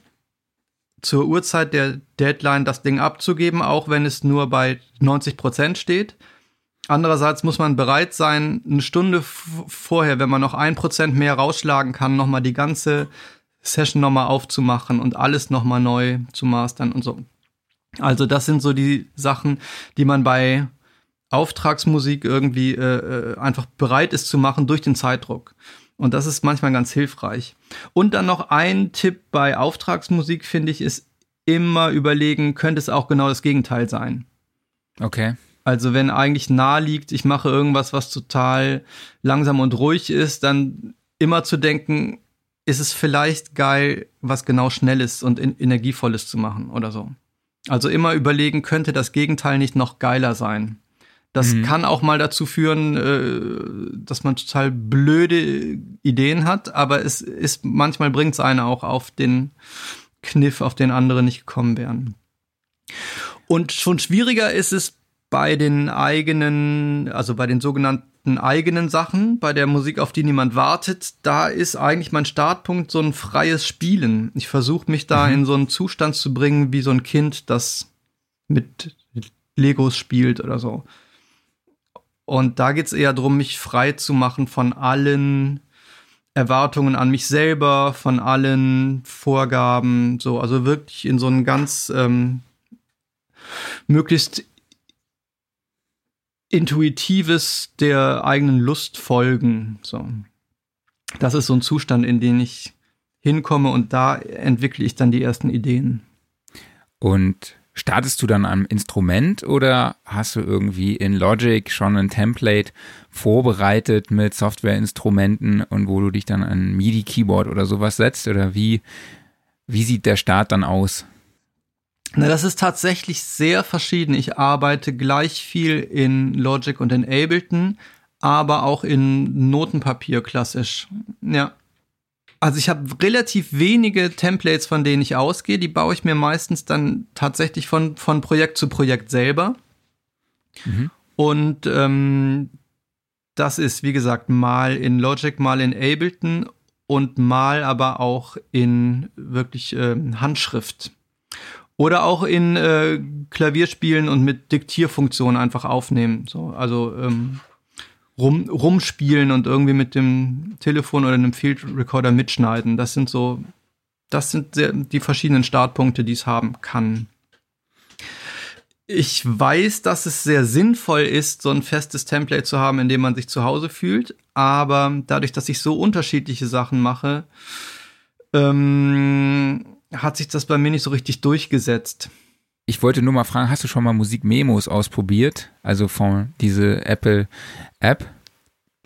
Speaker 3: zur Uhrzeit der Deadline das Ding abzugeben, auch wenn es nur bei 90 Prozent steht. Andererseits muss man bereit sein, eine Stunde vorher, wenn man noch ein Prozent mehr rausschlagen kann, nochmal die ganze Session nochmal aufzumachen und alles nochmal neu zu mastern und so. Also das sind so die Sachen, die man bei Auftragsmusik irgendwie äh, äh, einfach bereit ist zu machen durch den Zeitdruck. Und das ist manchmal ganz hilfreich. Und dann noch ein Tipp bei Auftragsmusik, finde ich, ist immer überlegen, könnte es auch genau das Gegenteil sein.
Speaker 1: Okay.
Speaker 3: Also wenn eigentlich nahe liegt, ich mache irgendwas, was total langsam und ruhig ist, dann immer zu denken, ist es vielleicht geil, was genau Schnelles und Energievolles zu machen oder so. Also immer überlegen, könnte das Gegenteil nicht noch geiler sein? Das mhm. kann auch mal dazu führen, äh, dass man total blöde Ideen hat, aber es ist manchmal bringt es einen auch auf den Kniff, auf den andere nicht gekommen wären. Und schon schwieriger ist es bei den eigenen, also bei den sogenannten eigenen Sachen, bei der Musik, auf die niemand wartet, da ist eigentlich mein Startpunkt so ein freies Spielen. Ich versuche mich da mhm. in so einen Zustand zu bringen, wie so ein Kind, das mit Legos spielt oder so. Und da geht es eher darum, mich frei zu machen von allen Erwartungen an mich selber, von allen Vorgaben, so, also wirklich in so ein ganz ähm, möglichst intuitives der eigenen Lust folgen. So. Das ist so ein Zustand, in den ich hinkomme und da entwickle ich dann die ersten Ideen.
Speaker 1: Und Startest du dann am Instrument oder hast du irgendwie in Logic schon ein Template vorbereitet mit Softwareinstrumenten und wo du dich dann an MIDI-Keyboard oder sowas setzt? Oder wie, wie sieht der Start dann aus?
Speaker 3: Na, das ist tatsächlich sehr verschieden. Ich arbeite gleich viel in Logic und in Ableton, aber auch in Notenpapier klassisch. Ja. Also ich habe relativ wenige Templates, von denen ich ausgehe. Die baue ich mir meistens dann tatsächlich von, von Projekt zu Projekt selber. Mhm. Und ähm, das ist, wie gesagt, mal in Logic, mal in Ableton und mal aber auch in wirklich äh, Handschrift. Oder auch in äh, Klavierspielen und mit Diktierfunktionen einfach aufnehmen. So, also ähm, rum, rumspielen und irgendwie mit dem Telefon oder einem Field Recorder mitschneiden. Das sind so, das sind die verschiedenen Startpunkte, die es haben kann. Ich weiß, dass es sehr sinnvoll ist, so ein festes Template zu haben, in dem man sich zu Hause fühlt. Aber dadurch, dass ich so unterschiedliche Sachen mache, ähm, hat sich das bei mir nicht so richtig durchgesetzt.
Speaker 1: Ich wollte nur mal fragen, hast du schon mal Musikmemos ausprobiert? Also von diese Apple App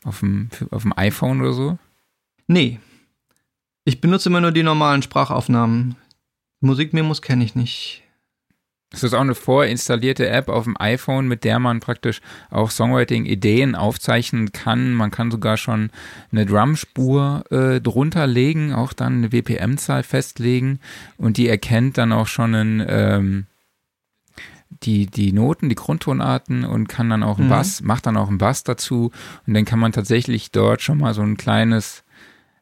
Speaker 1: auf dem, auf dem iPhone oder so?
Speaker 3: Nee. Ich benutze immer nur die normalen Sprachaufnahmen. Musikmemos kenne ich nicht.
Speaker 1: Das ist auch eine vorinstallierte App auf dem iPhone, mit der man praktisch auch Songwriting-Ideen aufzeichnen kann. Man kann sogar schon eine Drumspur äh, drunter legen, auch dann eine WPM-Zahl festlegen und die erkennt dann auch schon einen, ähm, die, die Noten, die Grundtonarten und kann dann auch einen mhm. Bass, macht dann auch einen Bass dazu und dann kann man tatsächlich dort schon mal so ein kleines,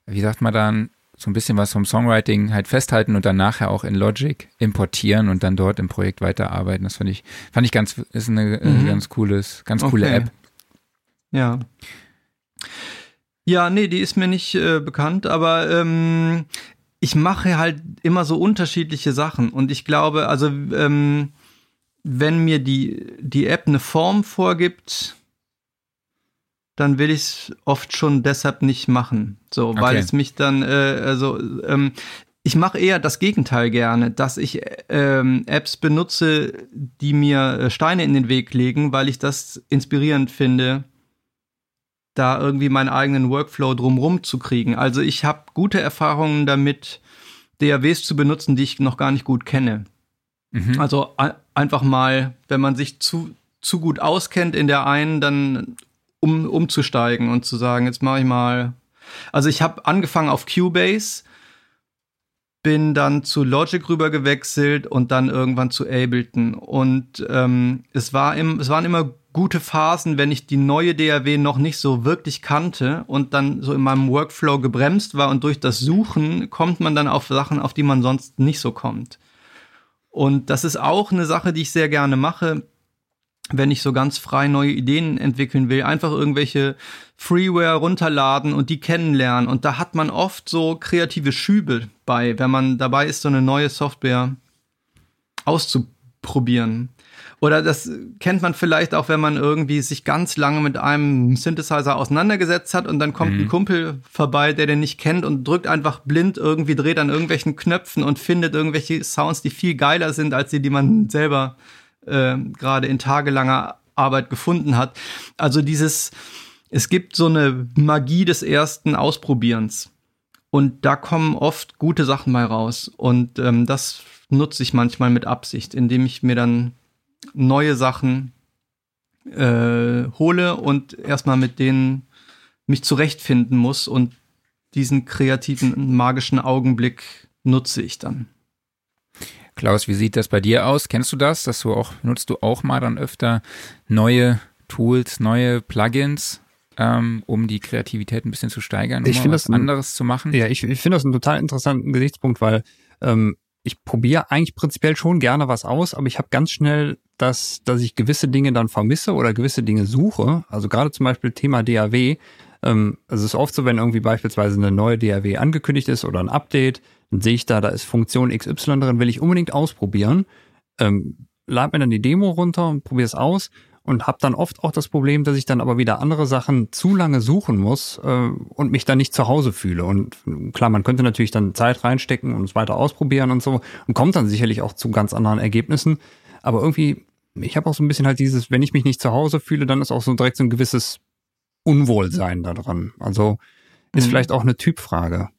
Speaker 1: wie sagt man dann, so ein bisschen was vom Songwriting halt festhalten und dann nachher auch in Logic importieren und dann dort im Projekt weiterarbeiten. Das fand ich, fand ich ganz, ist eine äh, mhm. ganz cooles, ganz coole okay. App.
Speaker 3: Ja. Ja, nee, die ist mir nicht äh, bekannt, aber ähm, ich mache halt immer so unterschiedliche Sachen und ich glaube, also ähm, wenn mir die, die App eine Form vorgibt, dann will ich es oft schon deshalb nicht machen. So, okay. weil es mich dann, äh, also, ähm, ich mache eher das Gegenteil gerne, dass ich ähm, Apps benutze, die mir äh, Steine in den Weg legen, weil ich das inspirierend finde, da irgendwie meinen eigenen Workflow drumrum zu kriegen. Also ich habe gute Erfahrungen damit, DAWs zu benutzen, die ich noch gar nicht gut kenne. Mhm. Also einfach mal, wenn man sich zu, zu gut auskennt in der einen, dann um, umzusteigen und zu sagen, jetzt mache ich mal. Also ich habe angefangen auf Cubase, bin dann zu Logic rüber gewechselt und dann irgendwann zu Ableton. Und ähm, es, war im, es waren immer gute Phasen, wenn ich die neue DAW noch nicht so wirklich kannte und dann so in meinem Workflow gebremst war und durch das Suchen kommt man dann auf Sachen, auf die man sonst nicht so kommt. Und das ist auch eine Sache, die ich sehr gerne mache, wenn ich so ganz frei neue Ideen entwickeln will. Einfach irgendwelche Freeware runterladen und die kennenlernen. Und da hat man oft so kreative Schübe bei, wenn man dabei ist, so eine neue Software auszuprobieren. Oder das kennt man vielleicht auch, wenn man irgendwie sich ganz lange mit einem Synthesizer auseinandergesetzt hat und dann kommt mhm. ein Kumpel vorbei, der den nicht kennt und drückt einfach blind irgendwie, dreht an irgendwelchen Knöpfen und findet irgendwelche Sounds, die viel geiler sind als die, die man selber äh, gerade in tagelanger Arbeit gefunden hat. Also dieses, es gibt so eine Magie des ersten Ausprobierens. Und da kommen oft gute Sachen bei raus. Und ähm, das nutze ich manchmal mit Absicht, indem ich mir dann neue Sachen äh, hole und erstmal mit denen mich zurechtfinden muss und diesen kreativen, magischen Augenblick nutze ich dann.
Speaker 1: Klaus, wie sieht das bei dir aus? Kennst du das? Dass du auch, nutzt du auch mal dann öfter neue Tools, neue Plugins, ähm, um die Kreativität ein bisschen zu steigern, um
Speaker 2: ich
Speaker 1: was
Speaker 2: das ein,
Speaker 1: anderes zu machen?
Speaker 2: Ja, ich, ich finde das einen total interessanten Gesichtspunkt, weil ähm, ich probiere eigentlich prinzipiell schon gerne was aus, aber ich habe ganz schnell das, dass ich gewisse Dinge dann vermisse oder gewisse Dinge suche. Also gerade zum Beispiel Thema DAW. Ähm, es ist oft so, wenn irgendwie beispielsweise eine neue DAW angekündigt ist oder ein Update, dann sehe ich da, da ist Funktion XY drin, will ich unbedingt ausprobieren. Ähm, lade mir dann die Demo runter und probiere es aus und habe dann oft auch das Problem, dass ich dann aber wieder andere Sachen zu lange suchen muss äh, und mich dann nicht zu Hause fühle. Und klar, man könnte natürlich dann Zeit reinstecken und es weiter ausprobieren und so und kommt dann sicherlich auch zu ganz anderen Ergebnissen. Aber irgendwie, ich habe auch so ein bisschen halt dieses, wenn ich mich nicht zu Hause fühle, dann ist auch so direkt so ein gewisses Unwohlsein da dran. Also ist mhm. vielleicht auch eine Typfrage.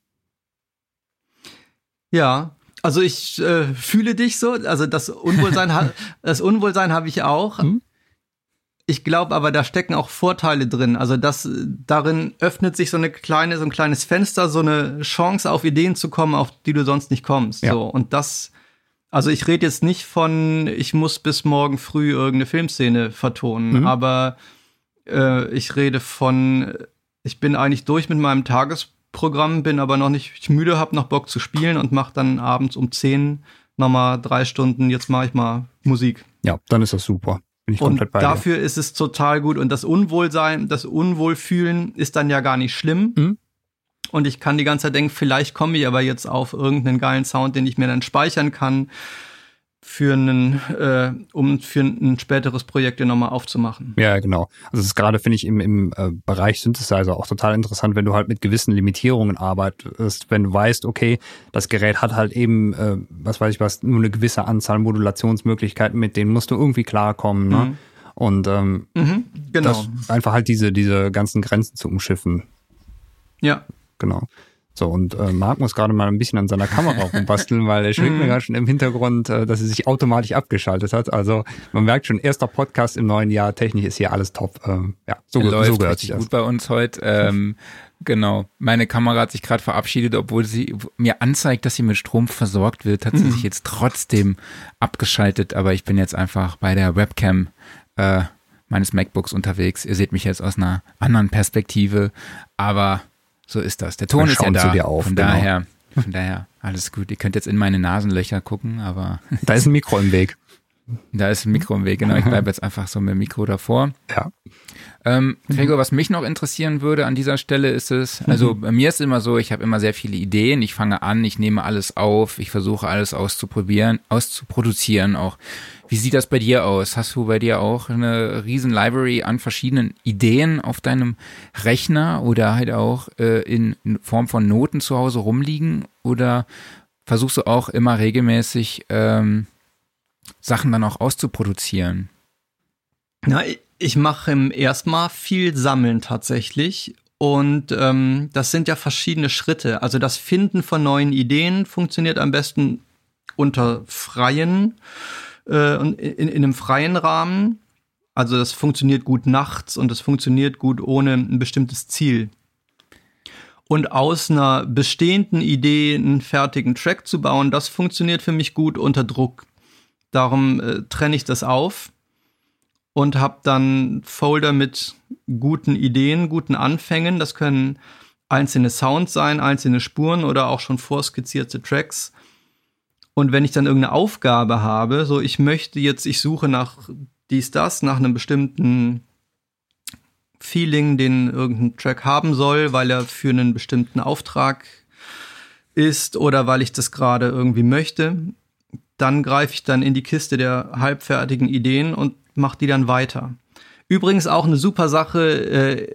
Speaker 3: Ja, also ich äh, fühle dich so, also das Unwohlsein, das Unwohlsein habe ich auch. Mhm. Ich glaube aber, da stecken auch Vorteile drin. Also das, darin öffnet sich so eine kleine, so ein kleines Fenster, so eine Chance, auf Ideen zu kommen, auf die du sonst nicht kommst. Ja. So und das, also ich rede jetzt nicht von, ich muss bis morgen früh irgendeine Filmszene vertonen, mhm. aber äh, ich rede von, ich bin eigentlich durch mit meinem Tagesprogramm, bin aber noch nicht müde, hab noch Bock zu spielen und mach dann abends um zehn nochmal drei Stunden. Jetzt mache ich mal Musik.
Speaker 2: Ja, dann ist das super.
Speaker 3: Bin ich komplett und bei dafür dir. ist es total gut. Und das Unwohlsein, das Unwohlfühlen ist dann ja gar nicht schlimm. Mhm. Und ich kann die ganze Zeit denken, vielleicht komme ich aber jetzt auf irgendeinen geilen Sound, den ich mir dann speichern kann für einen, äh, um für ein späteres Projekt nochmal aufzumachen.
Speaker 2: Ja, genau. Also es ist gerade, finde ich, im, im äh, Bereich Synthesizer auch total interessant, wenn du halt mit gewissen Limitierungen arbeitest, wenn du weißt, okay, das Gerät hat halt eben, äh, was weiß ich was, nur eine gewisse Anzahl Modulationsmöglichkeiten, mit denen musst du irgendwie klarkommen, ne? Mhm. Und ähm, mhm, genau. einfach halt diese, diese ganzen Grenzen zu umschiffen.
Speaker 3: Ja.
Speaker 2: Genau. So, und äh, Marc muss gerade mal ein bisschen an seiner Kamera rumbasteln, weil er schwingt mir mhm. gerade schon im Hintergrund, äh, dass sie sich automatisch abgeschaltet hat. Also man merkt schon, erster Podcast im neuen Jahr, technisch ist hier alles top. Ähm, ja,
Speaker 1: so, Läuft so gehört sich das. gut bei uns heute. Ähm, genau, meine Kamera hat sich gerade verabschiedet, obwohl sie mir anzeigt, dass sie mit Strom versorgt wird, hat sie mhm. sich jetzt trotzdem abgeschaltet. Aber ich bin jetzt einfach bei der Webcam äh, meines MacBooks unterwegs. Ihr seht mich jetzt aus einer anderen Perspektive, aber so ist das. Der Ton ist ja da. Dir auf, von genau. daher, von daher alles gut. Ihr könnt jetzt in meine Nasenlöcher gucken, aber
Speaker 2: da ist ein Mikro im Weg.
Speaker 1: Da ist ein Mikro im Weg, genau. Ich bleibe jetzt einfach so mit dem Mikro davor.
Speaker 2: Ja.
Speaker 1: Ähm, Gregor, was mich noch interessieren würde an dieser Stelle ist es, also bei mir ist es immer so, ich habe immer sehr viele Ideen, ich fange an, ich nehme alles auf, ich versuche alles auszuprobieren, auszuproduzieren auch. Wie sieht das bei dir aus? Hast du bei dir auch eine riesen Library an verschiedenen Ideen auf deinem Rechner oder halt auch äh, in Form von Noten zu Hause rumliegen? Oder versuchst du auch immer regelmäßig ähm, Sachen dann auch auszuproduzieren?
Speaker 3: Na, ich mache im erstmal viel Sammeln tatsächlich. Und ähm, das sind ja verschiedene Schritte. Also das Finden von neuen Ideen funktioniert am besten unter freien äh, in, in einem freien Rahmen. Also das funktioniert gut nachts und das funktioniert gut ohne ein bestimmtes Ziel. Und aus einer bestehenden Idee einen fertigen Track zu bauen, das funktioniert für mich gut unter Druck. Darum äh, trenne ich das auf und habe dann Folder mit guten Ideen, guten Anfängen. Das können einzelne Sounds sein, einzelne Spuren oder auch schon vorskizzierte Tracks. Und wenn ich dann irgendeine Aufgabe habe, so ich möchte jetzt, ich suche nach dies, das, nach einem bestimmten Feeling, den irgendein Track haben soll, weil er für einen bestimmten Auftrag ist oder weil ich das gerade irgendwie möchte, dann greife ich dann in die Kiste der halbfertigen Ideen und mache die dann weiter. Übrigens auch eine super Sache, äh,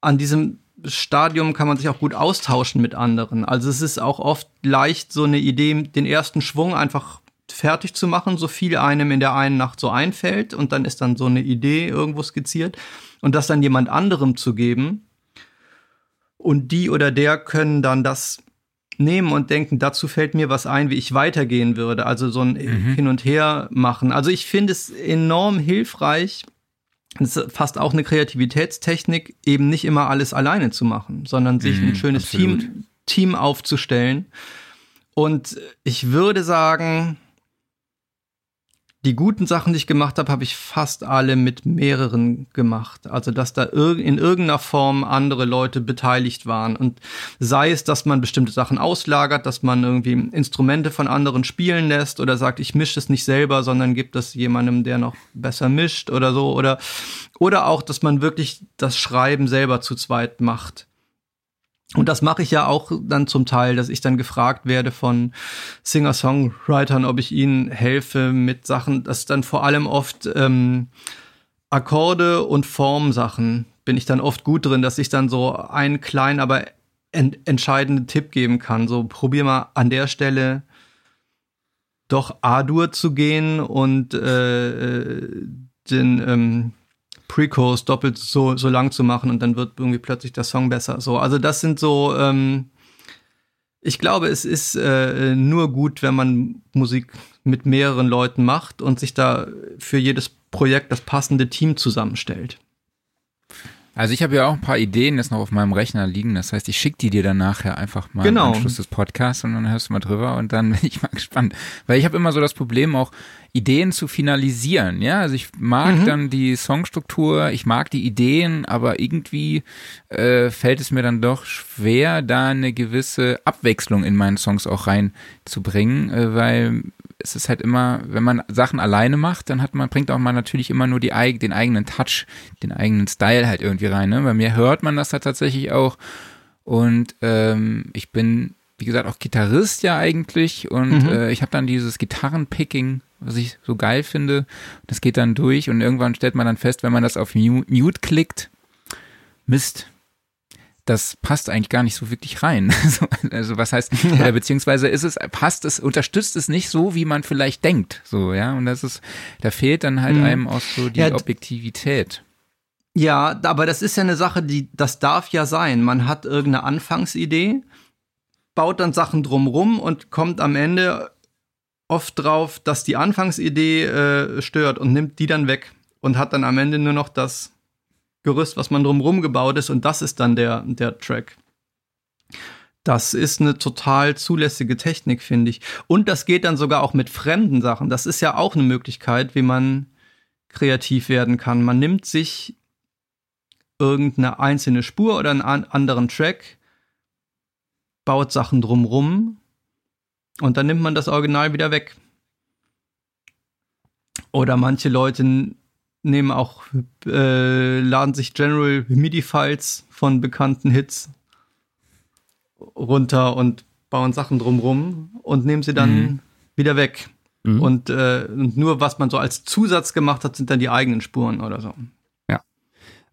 Speaker 3: an diesem Stadium kann man sich auch gut austauschen mit anderen. Also es ist auch oft leicht, so eine Idee, den ersten Schwung einfach fertig zu machen, so viel einem in der einen Nacht so einfällt und dann ist dann so eine Idee irgendwo skizziert und das dann jemand anderem zu geben und die oder der können dann das nehmen und denken, dazu fällt mir was ein, wie ich weitergehen würde. Also so ein mhm. Hin und Her machen. Also ich finde es enorm hilfreich, es ist fast auch eine Kreativitätstechnik, eben nicht immer alles alleine zu machen, sondern sich
Speaker 1: Mhm,
Speaker 3: ein schönes
Speaker 1: absolut.
Speaker 3: Team, Team aufzustellen. Und ich würde sagen, die guten Sachen, die ich gemacht habe, habe ich fast alle mit mehreren gemacht. Also, dass da irg in irgendeiner Form andere Leute beteiligt waren. Und sei es, dass man bestimmte Sachen auslagert, dass man irgendwie Instrumente von anderen spielen lässt oder sagt, ich mische es nicht selber, sondern gibt es jemandem, der noch besser mischt oder so. Oder, oder auch, dass man wirklich das Schreiben selber zu zweit macht. Und das mache ich ja auch dann zum Teil, dass ich dann gefragt werde von Singer-Songwritern, ob ich ihnen helfe mit Sachen, das dann vor allem oft ähm, Akkorde und Formsachen bin ich dann oft gut drin, dass ich dann so einen kleinen, aber en entscheidenden Tipp geben kann. So probier mal an der Stelle doch A-Dur zu gehen und äh, den ähm, Pre-Chorus doppelt so, so lang zu machen und dann wird irgendwie plötzlich der Song besser. So, also das sind so, ähm, ich glaube, es ist äh, nur gut, wenn man Musik mit mehreren Leuten macht und sich da für jedes Projekt das passende Team zusammenstellt.
Speaker 1: Also ich habe ja auch ein paar Ideen jetzt noch auf meinem Rechner liegen. Das heißt, ich schicke die dir dann nachher einfach mal
Speaker 3: Genau.
Speaker 1: am Anschluss des Podcasts und dann hörst du mal drüber und dann bin ich mal gespannt. Weil ich habe immer so das Problem, auch Ideen zu finalisieren. Ja, also ich mag
Speaker 3: Mhm.
Speaker 1: dann die Songstruktur, ich mag die Ideen, aber irgendwie äh, fällt es mir dann doch schwer, da eine gewisse Abwechslung in meinen Songs auch reinzubringen, äh, weil es ist halt immer, wenn man Sachen alleine macht, dann hat man, bringt auch mal natürlich immer nur die, den eigenen Touch, den eigenen Style halt irgendwie rein. Ne? Bei mir hört man das da tatsächlich auch. Und ähm, ich bin, wie gesagt, auch Gitarrist ja eigentlich. Und
Speaker 3: Mhm.
Speaker 1: äh, ich habe dann dieses Gitarrenpicking, was ich so geil finde. Das geht dann durch und irgendwann stellt man dann fest, wenn man das auf Mu- Mute klickt, Mist, das passt eigentlich gar nicht so wirklich rein. Also, also was heißt, oder beziehungsweise ist es, passt es, unterstützt es nicht so, wie man vielleicht denkt. So, ja. Und das ist, da fehlt dann halt
Speaker 3: Mhm.
Speaker 1: einem auch so die
Speaker 3: Ja,
Speaker 1: Objektivität.
Speaker 3: Ja, aber das ist ja eine Sache, die, das darf ja sein. Man hat irgendeine Anfangsidee, baut dann Sachen drumrum und kommt am Ende oft drauf, dass die Anfangsidee äh, stört und nimmt die dann weg und hat dann am Ende nur noch das Gerüst, was man drumrum gebaut ist und das ist dann der, der Track. Das ist eine total zulässige Technik, finde ich. Und das geht dann sogar auch mit fremden Sachen. Das ist ja auch eine Möglichkeit, wie man kreativ werden kann. Man nimmt sich irgendeine einzelne Spur oder einen an anderen Track, baut Sachen drumrum und dann nimmt man das Original wieder weg. Oder manche Leute nehmen auch, äh, laden sich General MIDI-Files von bekannten Hits runter und bauen Sachen drumrum und nehmen sie dann
Speaker 1: Mhm.
Speaker 3: wieder weg.
Speaker 2: Mhm.
Speaker 3: Und, äh, und nur was man so als Zusatz gemacht hat, sind dann die eigenen Spuren oder so.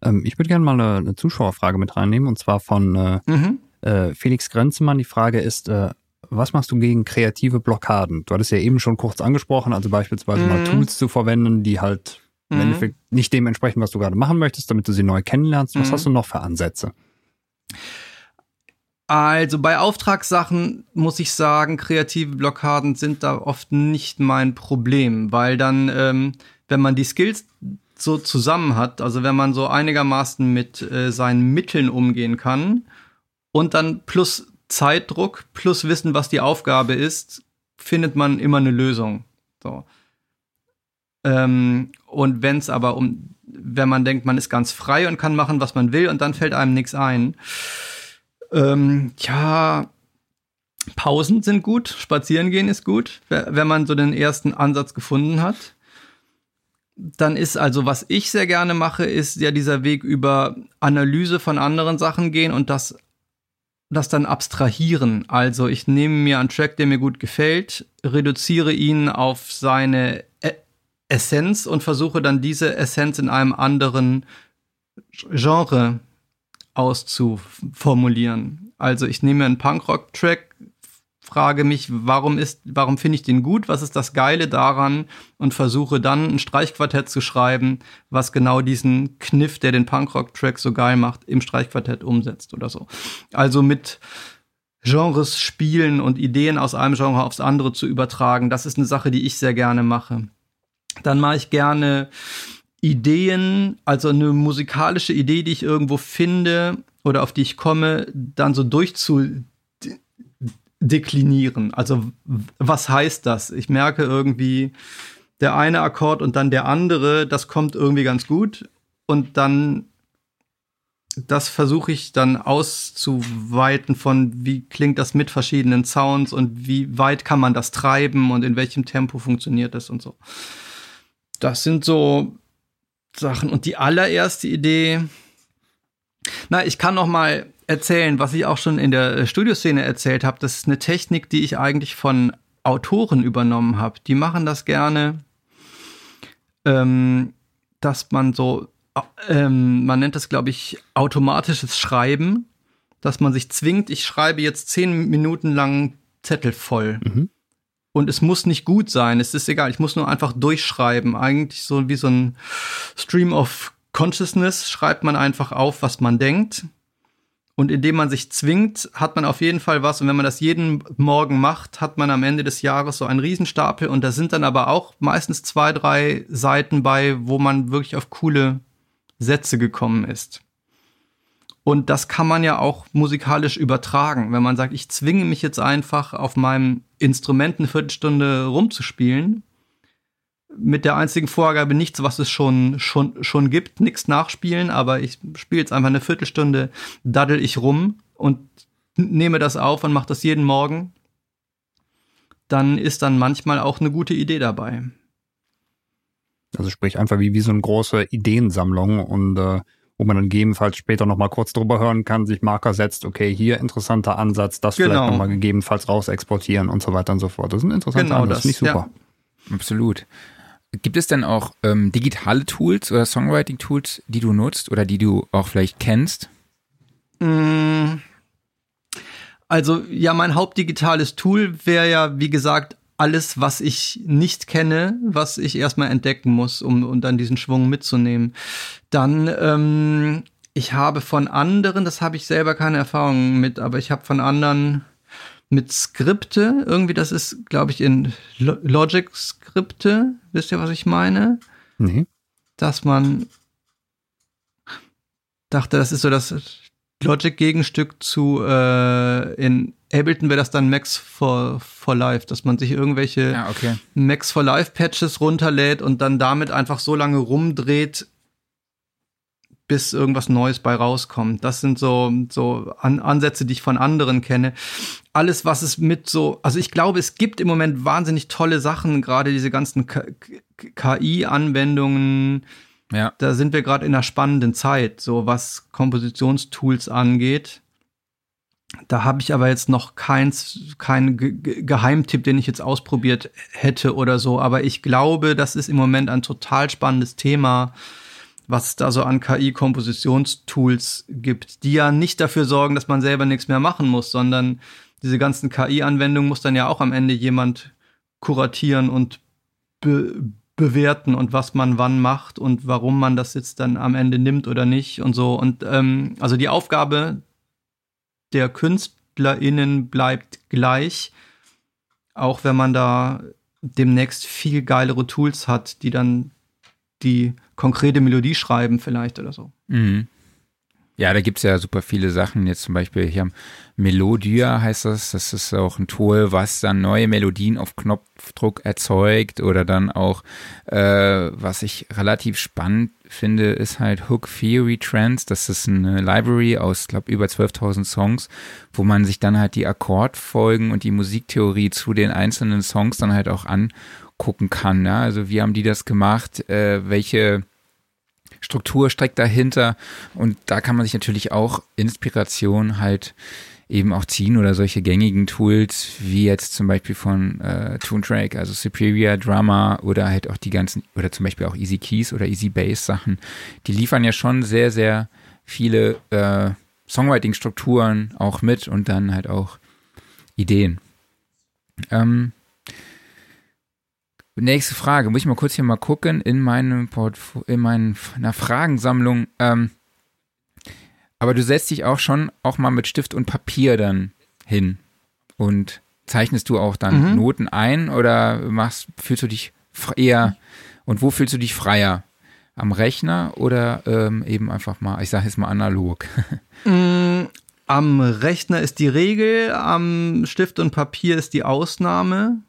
Speaker 2: Ähm, ich würde gerne mal eine, eine Zuschauerfrage mit reinnehmen und zwar von äh,
Speaker 3: Mhm.
Speaker 2: Äh, Felix Grenzemann. Die Frage ist, äh, was machst du gegen kreative Blockaden? Du hattest ja eben schon kurz angesprochen, also beispielsweise mal
Speaker 3: Mhm.
Speaker 2: Tools zu verwenden, die halt im
Speaker 3: Mhm.
Speaker 2: Endeffekt nicht dem entsprechen, was du gerade machen möchtest, damit du sie neu kennenlernst. Was
Speaker 3: Mhm.
Speaker 2: hast du noch für Ansätze?
Speaker 3: Also bei Auftragssachen muss ich sagen, kreative Blockaden sind da oft nicht mein Problem, weil dann, ähm, wenn man die Skills so zusammen hat, also wenn man so einigermaßen mit äh, seinen Mitteln umgehen kann und dann plus Zeitdruck, plus Wissen, was die Aufgabe ist, findet man immer eine Lösung. So. Ähm, und wenn es aber um, wenn man denkt, man ist ganz frei und kann machen, was man will, und dann fällt einem nichts ein, ähm, ja, Pausen sind gut, spazieren gehen ist gut, we- wenn man so den ersten Ansatz gefunden hat. Dann ist also, was ich sehr gerne mache, ist ja dieser Weg über Analyse von anderen Sachen gehen und das, das dann abstrahieren. Also ich nehme mir einen Track, der mir gut gefällt, reduziere ihn auf seine E- Essenz und versuche dann diese Essenz in einem anderen Genre auszuformulieren. Also ich nehme einen Punkrock-Track, frage mich, warum ist, warum finde ich den gut? Was ist das Geile daran? Und versuche dann ein Streichquartett zu schreiben, was genau diesen Kniff, der den Punkrock-Track so geil macht, im Streichquartett umsetzt oder so. Also mit Genres spielen und Ideen aus einem Genre aufs andere zu übertragen, das ist eine Sache, die ich sehr gerne mache. Dann mache ich gerne Ideen, also eine musikalische Idee, die ich irgendwo finde oder auf die ich komme, dann so durchzudeklinieren. Also was heißt das? Ich merke irgendwie, der eine Akkord und dann der andere, das kommt irgendwie ganz gut. Und dann, das versuche ich dann auszuweiten von, wie klingt das mit verschiedenen Sounds und wie weit kann man das treiben und in welchem Tempo funktioniert das und so. Das sind so Sachen. Und die allererste Idee, na, ich kann noch mal erzählen, was ich auch schon in der Studioszene erzählt habe. Das ist eine Technik, die ich eigentlich von Autoren übernommen habe. Die machen das gerne, ähm, dass man so, ähm, man nennt das, glaube ich, automatisches Schreiben, dass man sich zwingt, ich schreibe jetzt zehn Minuten lang Zettel voll. Mhm. Und es muss nicht gut sein, es ist egal, ich muss nur einfach durchschreiben. Eigentlich so wie so ein Stream of Consciousness schreibt man einfach auf, was man denkt. Und indem man sich zwingt, hat man auf jeden Fall was. Und wenn man das jeden Morgen macht, hat man am Ende des Jahres so einen Riesenstapel. Und da sind dann aber auch meistens zwei, drei Seiten bei, wo man wirklich auf coole Sätze gekommen ist. Und das kann man ja auch musikalisch übertragen. Wenn man sagt, ich zwinge mich jetzt einfach auf meinem Instrument eine Viertelstunde rumzuspielen, mit der einzigen Vorgabe nichts, was es schon, schon, schon gibt, nichts nachspielen, aber ich spiele jetzt einfach eine Viertelstunde, daddel ich rum und nehme das auf und mache das jeden Morgen, dann ist dann manchmal auch eine gute Idee dabei.
Speaker 2: Also sprich einfach wie, wie so eine große Ideensammlung und äh, wo man dann gegebenenfalls später nochmal kurz drüber hören kann, sich Marker setzt, okay, hier interessanter Ansatz, das genau. vielleicht nochmal gegebenenfalls raus exportieren und so weiter und so fort. Das ist ein interessanter genau Ansatz, das, ich super.
Speaker 1: Ja. Absolut. Gibt es denn auch ähm, digitale Tools oder Songwriting-Tools, die du nutzt oder die du auch vielleicht kennst?
Speaker 3: Mm. Also ja, mein hauptdigitales Tool wäre ja, wie gesagt, alles, was ich nicht kenne, was ich erstmal entdecken muss, um, um dann diesen Schwung mitzunehmen. Dann, ähm, ich habe von anderen, das habe ich selber keine Erfahrung mit, aber ich habe von anderen mit Skripte, irgendwie, das ist, glaube ich, in Logic-Skripte, wisst ihr, was ich meine? Nee. Dass man dachte, das ist so das Logic-Gegenstück zu äh, in Ableton wäre das dann Max for, for Life, dass man sich irgendwelche ja, okay. Max for Life Patches runterlädt und dann damit einfach so lange rumdreht, bis irgendwas Neues bei rauskommt. Das sind so, so An Ansätze, die ich von anderen kenne. Alles, was es mit so, also ich glaube, es gibt im Moment wahnsinnig tolle Sachen, gerade diese ganzen KI-Anwendungen. Ja. Da sind wir gerade in einer spannenden Zeit, so was Kompositionstools angeht. Da habe ich aber jetzt noch keins, keinen Ge Geheimtipp, den ich jetzt ausprobiert hätte oder so. Aber ich glaube, das ist im Moment ein total spannendes Thema, was es da so an KI-Kompositionstools gibt, die ja nicht dafür sorgen, dass man selber nichts mehr machen muss, sondern diese ganzen KI-Anwendungen muss dann ja auch am Ende jemand kuratieren und be bewerten und was man wann macht und warum man das jetzt dann am Ende nimmt oder nicht und so. Und ähm, also die Aufgabe der KünstlerInnen bleibt gleich, auch wenn man da demnächst viel geilere Tools hat, die dann die konkrete Melodie schreiben vielleicht oder so.
Speaker 1: Mhm. Ja, da gibt es ja super viele Sachen. Jetzt zum Beispiel hier Melodia heißt das. Das ist auch ein Tool, was dann neue Melodien auf Knopfdruck erzeugt oder dann auch, äh, was ich relativ spannend finde, ist halt Hook Theory Trends. Das ist eine Library aus, glaube über 12.000 Songs, wo man sich dann halt die Akkordfolgen und die Musiktheorie zu den einzelnen Songs dann halt auch angucken kann. Ja? Also wie haben die das gemacht? Äh, welche Struktur steckt dahinter. Und da kann man sich natürlich auch Inspiration halt eben auch ziehen oder solche gängigen Tools wie jetzt zum Beispiel von äh, Toontrack, also Superior Drummer oder halt auch die ganzen oder zum Beispiel auch Easy Keys oder Easy Bass Sachen, die liefern ja schon sehr, sehr viele äh, Songwriting-Strukturen auch mit und dann halt auch Ideen. Ähm, Nächste Frage, muss ich mal kurz hier mal gucken in meinem Portfolio, in meiner Fragensammlung. Ähm, aber du setzt dich auch schon auch mal mit Stift und Papier dann hin und zeichnest du auch dann mhm. Noten ein oder machst, fühlst du dich eher und wo fühlst du dich freier? am Rechner oder ähm, eben einfach mal, ich sage jetzt mal analog?
Speaker 3: Mm, am Rechner ist die Regel, am Stift und Papier ist die Ausnahme.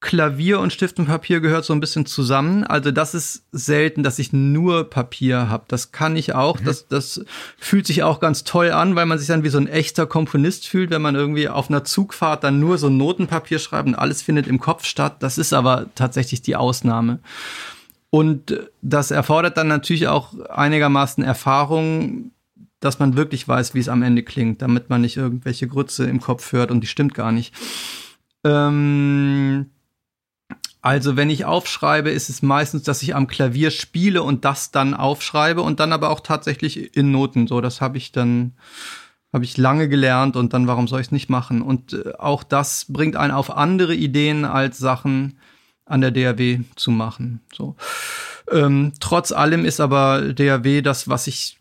Speaker 3: Klavier und Stift und Papier gehört so ein bisschen zusammen. Also das ist selten, dass ich nur Papier habe. Das kann ich auch. Mhm. Das, das fühlt sich auch ganz toll an, weil man sich dann wie so ein echter Komponist fühlt, wenn man irgendwie auf einer Zugfahrt dann nur so Notenpapier schreibt und alles findet im Kopf statt. Das ist aber tatsächlich die Ausnahme. Und das erfordert dann natürlich auch einigermaßen Erfahrung, dass man wirklich weiß, wie es am Ende klingt, damit man nicht irgendwelche Grütze im Kopf hört und die stimmt gar nicht. Ähm also wenn ich aufschreibe, ist es meistens, dass ich am Klavier spiele und das dann aufschreibe und dann aber auch tatsächlich in Noten. So, das habe ich dann habe ich lange gelernt und dann warum soll ich es nicht machen? Und äh, auch das bringt einen auf andere Ideen als Sachen an der DAW zu machen. So. Ähm, trotz allem ist aber DAW das, was ich,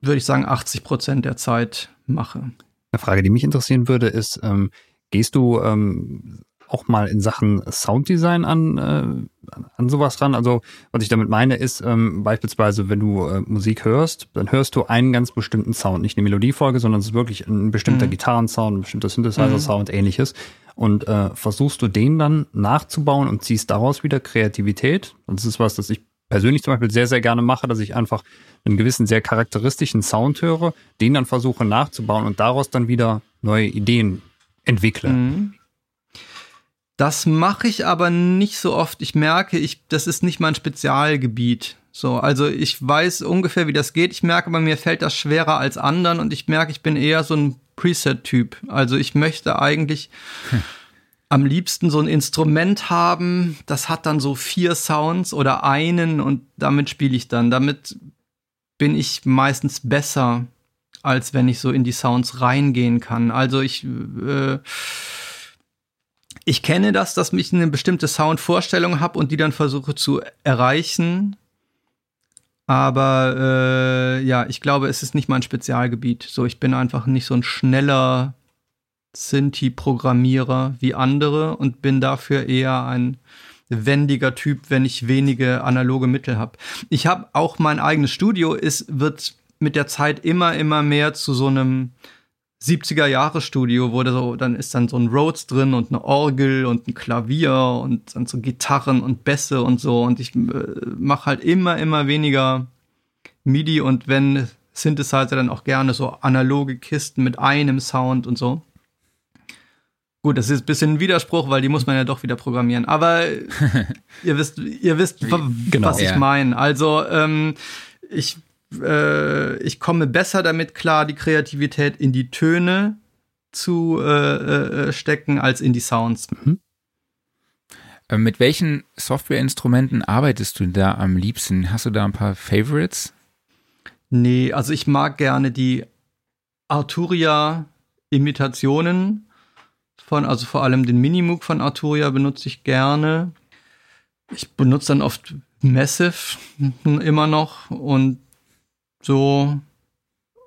Speaker 3: würde ich sagen, 80 Prozent der Zeit mache.
Speaker 2: Eine Frage, die mich interessieren würde, ist, ähm, gehst du ähm, auch mal in Sachen Sounddesign an, äh, an sowas ran. Also was ich damit meine ist ähm, beispielsweise, wenn du äh, Musik hörst, dann hörst du einen ganz bestimmten Sound, nicht eine Melodiefolge, sondern es ist wirklich ein bestimmter mhm. Gitarrensound, ein bestimmter Synthesizer-Sound, mhm. ähnliches. Und äh, versuchst du den dann nachzubauen und ziehst daraus wieder Kreativität. Und das ist was, das ich persönlich zum Beispiel sehr, sehr gerne mache, dass ich einfach einen gewissen, sehr charakteristischen Sound höre, den dann versuche nachzubauen und daraus dann wieder neue Ideen entwickle. Mhm.
Speaker 3: Das mache ich aber nicht so oft. Ich merke, ich, das ist nicht mein Spezialgebiet. So, also ich weiß ungefähr, wie das geht. Ich merke, bei mir fällt das schwerer als anderen und ich merke, ich bin eher so ein Preset-Typ. Also ich möchte eigentlich hm. am liebsten so ein Instrument haben, das hat dann so vier Sounds oder einen und damit spiele ich dann. Damit bin ich meistens besser, als wenn ich so in die Sounds reingehen kann. Also ich äh, ich kenne das, dass ich eine bestimmte Soundvorstellung habe und die dann versuche zu erreichen. Aber äh, ja, ich glaube, es ist nicht mein Spezialgebiet. So, ich bin einfach nicht so ein schneller Sinti-Programmierer wie andere und bin dafür eher ein wendiger Typ, wenn ich wenige analoge Mittel habe. Ich habe auch mein eigenes Studio, es wird mit der Zeit immer, immer mehr zu so einem 70er Jahre Studio, wo so, dann ist dann so ein Rhodes drin und eine Orgel und ein Klavier und dann so Gitarren und Bässe und so und ich äh, mache halt immer, immer weniger MIDI und wenn Synthesizer dann auch gerne so analoge Kisten mit einem Sound und so. Gut, das ist ein bisschen ein Widerspruch, weil die muss man ja doch wieder programmieren. Aber ihr wisst, ihr wisst, genau, was ich ja. meine. Also ähm, ich äh, ich komme besser damit klar, die Kreativität in die Töne zu äh, äh, stecken als in die Sounds. Mhm.
Speaker 1: Äh, mit welchen Softwareinstrumenten arbeitest du da am liebsten? Hast du da ein paar Favorites?
Speaker 3: Nee, also ich mag gerne die Arturia-Imitationen von, also vor allem den Minimoog von Arturia benutze ich gerne. Ich benutze dann oft Massive immer noch und so,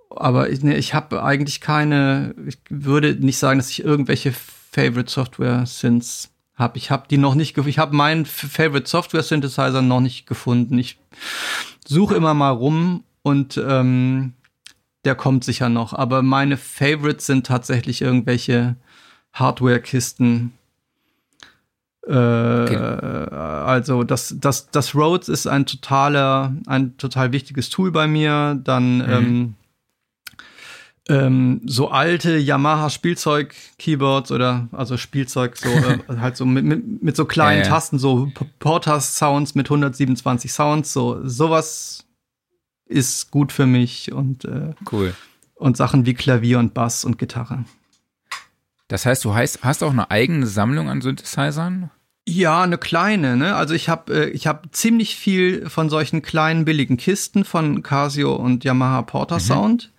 Speaker 3: aber ich, nee, ich habe eigentlich keine, ich würde nicht sagen, dass ich irgendwelche Favorite Software Synths habe. Ich habe die noch nicht, ich habe meinen Favorite Software Synthesizer noch nicht gefunden. Ich suche immer mal rum und ähm, der kommt sicher noch. Aber meine Favorites sind tatsächlich irgendwelche Hardware-Kisten, äh, okay. Also das, das, das Rhodes ist ein totaler, ein total wichtiges Tool bei mir. Dann mhm. ähm, ähm, so alte Yamaha Spielzeug Keyboards oder also Spielzeug so äh, halt so mit, mit, mit so kleinen ja, ja. Tasten so Portas Sounds mit 127 Sounds so sowas ist gut für mich und äh,
Speaker 1: cool
Speaker 3: und Sachen wie Klavier und Bass und Gitarre.
Speaker 1: Das heißt, du hast, hast auch eine eigene Sammlung an Synthesizern?
Speaker 3: Ja, eine kleine, ne? Also ich habe äh, ich habe ziemlich viel von solchen kleinen billigen Kisten von Casio und Yamaha Porter mhm. Sound.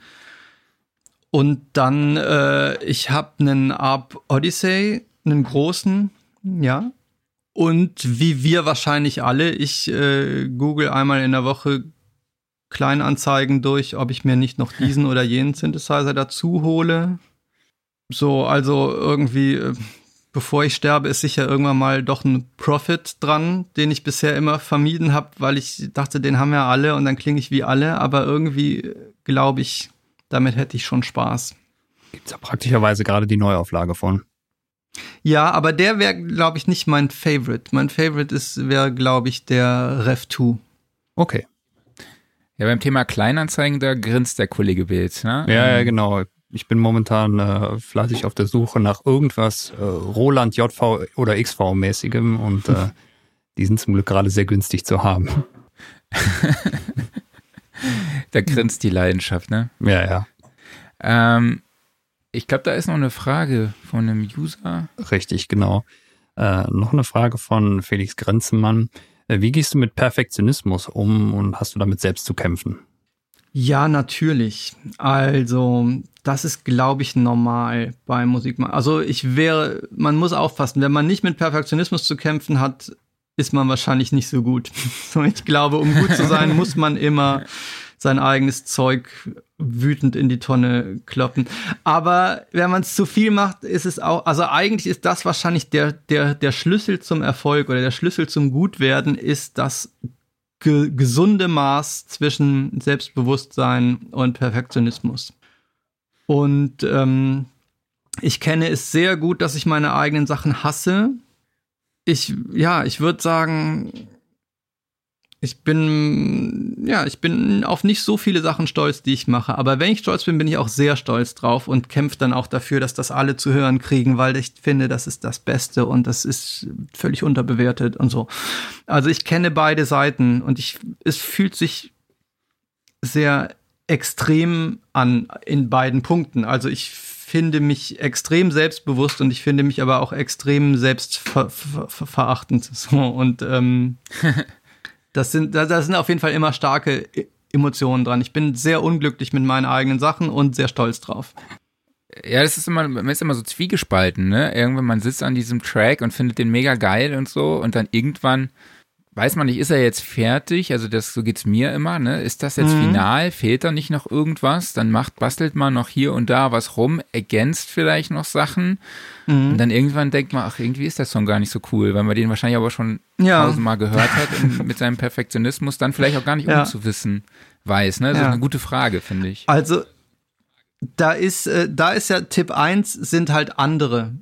Speaker 3: Und dann äh, ich habe einen Arp Odyssey, einen großen, ja. Und wie wir wahrscheinlich alle, ich äh, google einmal in der Woche Kleinanzeigen durch, ob ich mir nicht noch diesen oder jenen Synthesizer dazu hole. So, also irgendwie, äh, bevor ich sterbe, ist sicher irgendwann mal doch ein Profit dran, den ich bisher immer vermieden habe, weil ich dachte, den haben ja alle und dann klinge ich wie alle, aber irgendwie glaube ich, damit hätte ich schon Spaß.
Speaker 2: Gibt es ja praktischerweise gerade die Neuauflage von.
Speaker 3: Ja, aber der wäre, glaube ich, nicht mein Favorite. Mein Favorite ist, wäre, glaube ich, der Rev 2.
Speaker 2: Okay.
Speaker 1: Ja, beim Thema Kleinanzeigen, da grinst der Kollege Bild, ne?
Speaker 2: Ja, ja, genau. Ich bin momentan äh, fleißig auf der Suche nach irgendwas äh, Roland JV oder XV mäßigem und äh, die sind zum Glück gerade sehr günstig zu haben.
Speaker 1: da grinst die Leidenschaft, ne?
Speaker 2: Ja, ja.
Speaker 1: Ähm, ich glaube, da ist noch eine Frage von einem User.
Speaker 2: Richtig, genau. Äh, noch eine Frage von Felix Grenzenmann. Äh, wie gehst du mit Perfektionismus um und hast du damit selbst zu kämpfen?
Speaker 3: Ja, natürlich. Also, das ist, glaube ich, normal bei Musik. Also, ich wäre, man muss aufpassen, wenn man nicht mit Perfektionismus zu kämpfen hat, ist man wahrscheinlich nicht so gut. ich glaube, um gut zu sein, muss man immer sein eigenes Zeug wütend in die Tonne kloppen. Aber wenn man es zu viel macht, ist es auch, also eigentlich ist das wahrscheinlich der, der, der Schlüssel zum Erfolg oder der Schlüssel zum Gutwerden ist das ge gesunde Maß zwischen Selbstbewusstsein und Perfektionismus. Und ähm, ich kenne es sehr gut, dass ich meine eigenen Sachen hasse. Ich, ja, ich würde sagen, ich bin, ja, ich bin auf nicht so viele Sachen stolz, die ich mache. Aber wenn ich stolz bin, bin ich auch sehr stolz drauf und kämpfe dann auch dafür, dass das alle zu hören kriegen, weil ich finde, das ist das Beste und das ist völlig unterbewertet und so. Also ich kenne beide Seiten und ich, es fühlt sich sehr extrem an in beiden Punkten. Also ich finde mich extrem selbstbewusst und ich finde mich aber auch extrem selbstverachtend. So, und ähm, Das sind, da, da sind auf jeden Fall immer starke e-, Emotionen dran. Ich bin sehr unglücklich mit meinen eigenen Sachen und sehr stolz drauf.
Speaker 1: Ja, das ist immer, man ist immer so zwiegespalten, ne? Irgendwann man sitzt an diesem Track und findet den mega geil und so und dann irgendwann weiß man nicht, ist er jetzt fertig? Also das, so geht's mir immer, ne? Ist das jetzt mhm. final? Fehlt da nicht noch irgendwas? Dann macht, bastelt man noch hier und da was rum, ergänzt vielleicht noch Sachen. Mhm. Und dann irgendwann denkt man, ach, irgendwie ist der Song gar nicht so cool, weil man den wahrscheinlich aber schon ja. tausendmal gehört hat und mit seinem Perfektionismus dann vielleicht auch gar nicht ja. umzuwissen weiß, ne? Das ja. ist eine gute Frage, finde ich.
Speaker 3: Also, da ist, äh, da ist ja Tipp 1 sind halt andere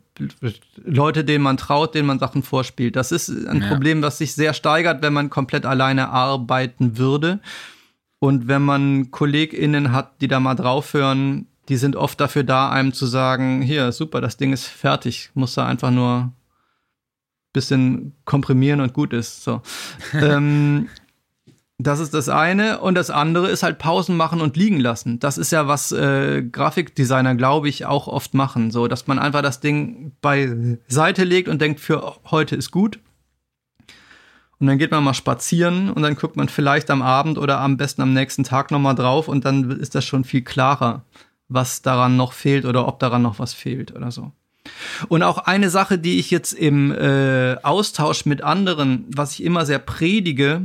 Speaker 3: Leute, denen man traut, denen man Sachen vorspielt. Das ist ein ja. Problem, was sich sehr steigert, wenn man komplett alleine arbeiten würde. Und wenn man KollegInnen hat, die da mal draufhören, die sind oft dafür da, einem zu sagen, hier, super, das Ding ist fertig, muss da einfach nur bisschen komprimieren und gut ist. So. ähm, das ist das eine. Und das andere ist halt Pausen machen und liegen lassen. Das ist ja, was äh, Grafikdesigner, glaube ich, auch oft machen. So, dass man einfach das Ding beiseite legt und denkt, für heute ist gut. Und dann geht man mal spazieren und dann guckt man vielleicht am Abend oder am besten am nächsten Tag nochmal drauf und dann ist das schon viel klarer, was daran noch fehlt oder ob daran noch was fehlt oder so. Und auch eine Sache, die ich jetzt im äh, Austausch mit anderen, was ich immer sehr predige,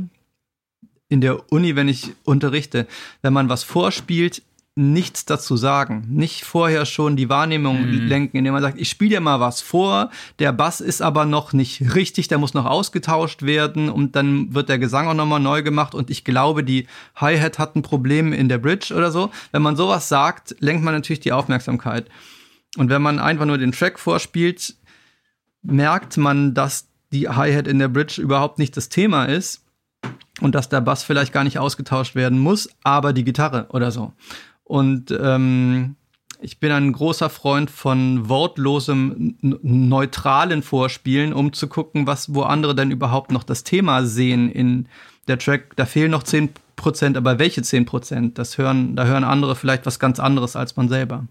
Speaker 3: in der Uni, wenn ich unterrichte, wenn man was vorspielt, nichts dazu sagen. Nicht vorher schon die Wahrnehmung mhm. lenken, indem man sagt, ich spiele dir mal was vor, der Bass ist aber noch nicht richtig, der muss noch ausgetauscht werden und dann wird der Gesang auch nochmal neu gemacht und ich glaube, die Hi-Hat hat ein Problem in der Bridge oder so. Wenn man sowas sagt, lenkt man natürlich die Aufmerksamkeit. Und wenn man einfach nur den Track vorspielt, merkt man, dass die Hi-Hat in der Bridge überhaupt nicht das Thema ist und dass der Bass vielleicht gar nicht ausgetauscht werden muss, aber die Gitarre oder so. Und ähm, ich bin ein großer Freund von wortlosem, neutralen Vorspielen, um zu gucken, was, wo andere denn überhaupt noch das Thema sehen in der Track. Da fehlen noch 10%, aber welche 10%? Das hören, da hören andere vielleicht was ganz anderes als man selber.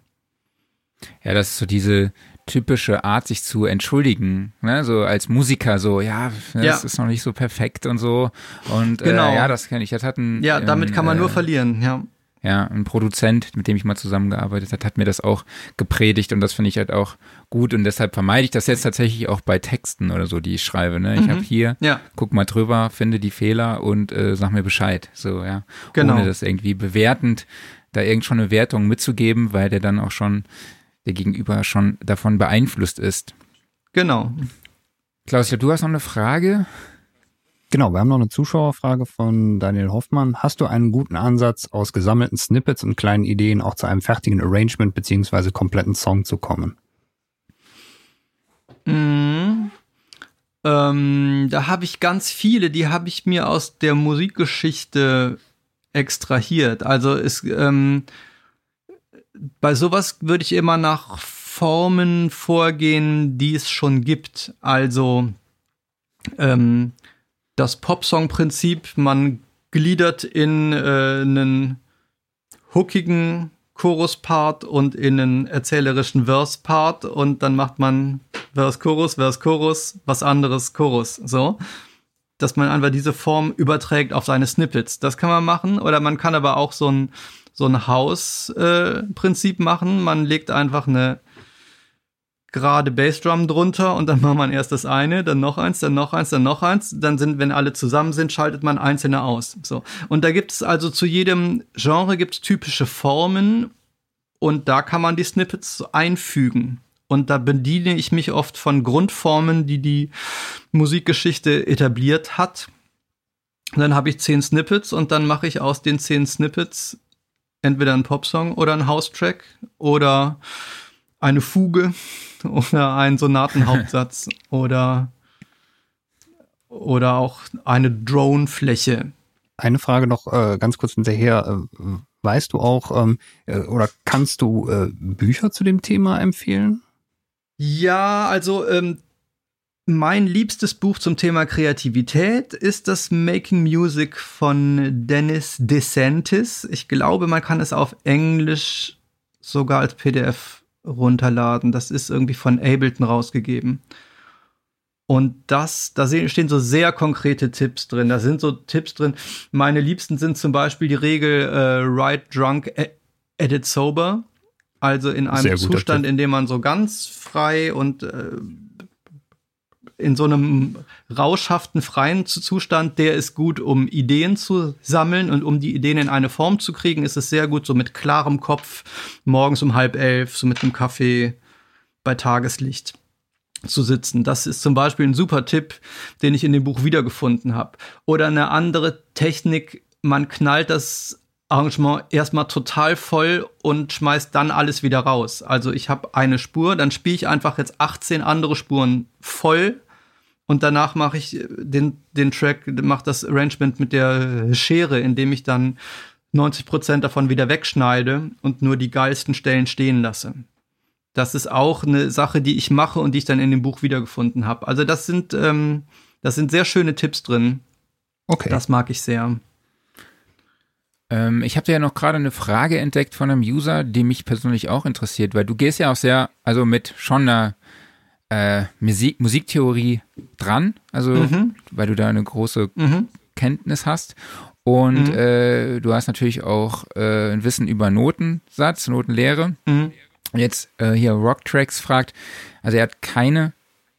Speaker 1: Ja, das ist so diese, typische Art, sich zu entschuldigen. Ne? So als Musiker, so, ja, das ja. ist noch nicht so perfekt und so. Und äh, genau. Äh, ja, das kenne ich. Das hat ein,
Speaker 3: ja, damit kann man äh, nur verlieren, ja.
Speaker 1: Ja, ein Produzent, mit dem ich mal zusammengearbeitet habe, hat mir das auch gepredigt und das finde ich halt auch gut und deshalb vermeide ich das jetzt tatsächlich auch bei Texten oder so, die ich schreibe. Ne? Ich mhm. habe hier, ja. guck mal drüber, finde die Fehler und äh, sag mir Bescheid. So, ja. Genau. Ohne das irgendwie bewertend, da irgend schon eine Wertung mitzugeben, weil der dann auch schon der Gegenüber schon davon beeinflusst ist.
Speaker 3: Genau.
Speaker 1: Klaus, du hast noch eine Frage.
Speaker 2: Genau, wir haben noch eine Zuschauerfrage von Daniel Hoffmann. Hast du einen guten Ansatz, aus gesammelten Snippets und kleinen Ideen auch zu einem fertigen Arrangement beziehungsweise kompletten Song zu kommen?
Speaker 3: Mhm. Ähm, da habe ich ganz viele, die habe ich mir aus der Musikgeschichte extrahiert. Also es, ähm, bei sowas würde ich immer nach Formen vorgehen, die es schon gibt. Also ähm, das Popsong-Prinzip, man gliedert in äh, einen hookigen Chorus-Part und in einen erzählerischen Verse-Part und dann macht man Verse, Chorus, Verse, Chorus, was anderes, Chorus, so. Dass man einfach diese Form überträgt auf seine Snippets. Das kann man machen. Oder man kann aber auch so ein, so ein Haus-Prinzip äh, machen. Man legt einfach eine gerade Bassdrum drunter und dann macht man erst das eine, dann noch eins, dann noch eins, dann noch eins. Dann sind, wenn alle zusammen sind, schaltet man einzelne aus. So. Und da gibt es also zu jedem Genre gibt es typische Formen und da kann man die Snippets einfügen. Und da bediene ich mich oft von Grundformen, die die Musikgeschichte etabliert hat. Und dann habe ich zehn Snippets und dann mache ich aus den zehn Snippets entweder einen Popsong oder einen House-Track oder eine Fuge oder einen Sonatenhauptsatz oder, oder auch eine Drone-Fläche.
Speaker 2: Eine Frage noch äh, ganz kurz hinterher. Äh, weißt du auch ähm, äh, oder kannst du äh, Bücher zu dem Thema empfehlen?
Speaker 3: Ja, also ähm, mein liebstes Buch zum Thema Kreativität ist das Making Music von Dennis DeSantis. Ich glaube, man kann es auf Englisch sogar als PDF runterladen. Das ist irgendwie von Ableton rausgegeben. Und das, da stehen so sehr konkrete Tipps drin. Da sind so Tipps drin. Meine liebsten sind zum Beispiel die Regel äh, Write Drunk, Edit Sober. Also in einem Zustand, Tipp. in dem man so ganz frei und äh, in so einem rauschhaften, freien Zustand, der ist gut, um Ideen zu sammeln und um die Ideen in eine Form zu kriegen, ist es sehr gut, so mit klarem Kopf morgens um halb elf, so mit einem Kaffee bei Tageslicht zu sitzen. Das ist zum Beispiel ein super Tipp, den ich in dem Buch wiedergefunden habe. Oder eine andere Technik, man knallt das Arrangement erstmal total voll und schmeißt dann alles wieder raus. Also ich habe eine Spur, dann spiele ich einfach jetzt 18 andere Spuren voll und danach mache ich den, den Track, mache das Arrangement mit der Schere, indem ich dann 90 Prozent davon wieder wegschneide und nur die geilsten Stellen stehen lasse. Das ist auch eine Sache, die ich mache und die ich dann in dem Buch wiedergefunden habe. Also das sind, ähm, das sind sehr schöne Tipps drin. Okay. Das mag ich sehr.
Speaker 1: Ähm, ich habe ja noch gerade eine Frage entdeckt von einem User, die mich persönlich auch interessiert, weil du gehst ja auch sehr, also mit schon einer äh, Musik, Musiktheorie dran, also mhm. weil du da eine große mhm. Kenntnis hast. Und mhm. äh, du hast natürlich auch äh, ein Wissen über Notensatz, Notenlehre. Mhm. Jetzt äh, hier Rocktracks fragt, also er hat keine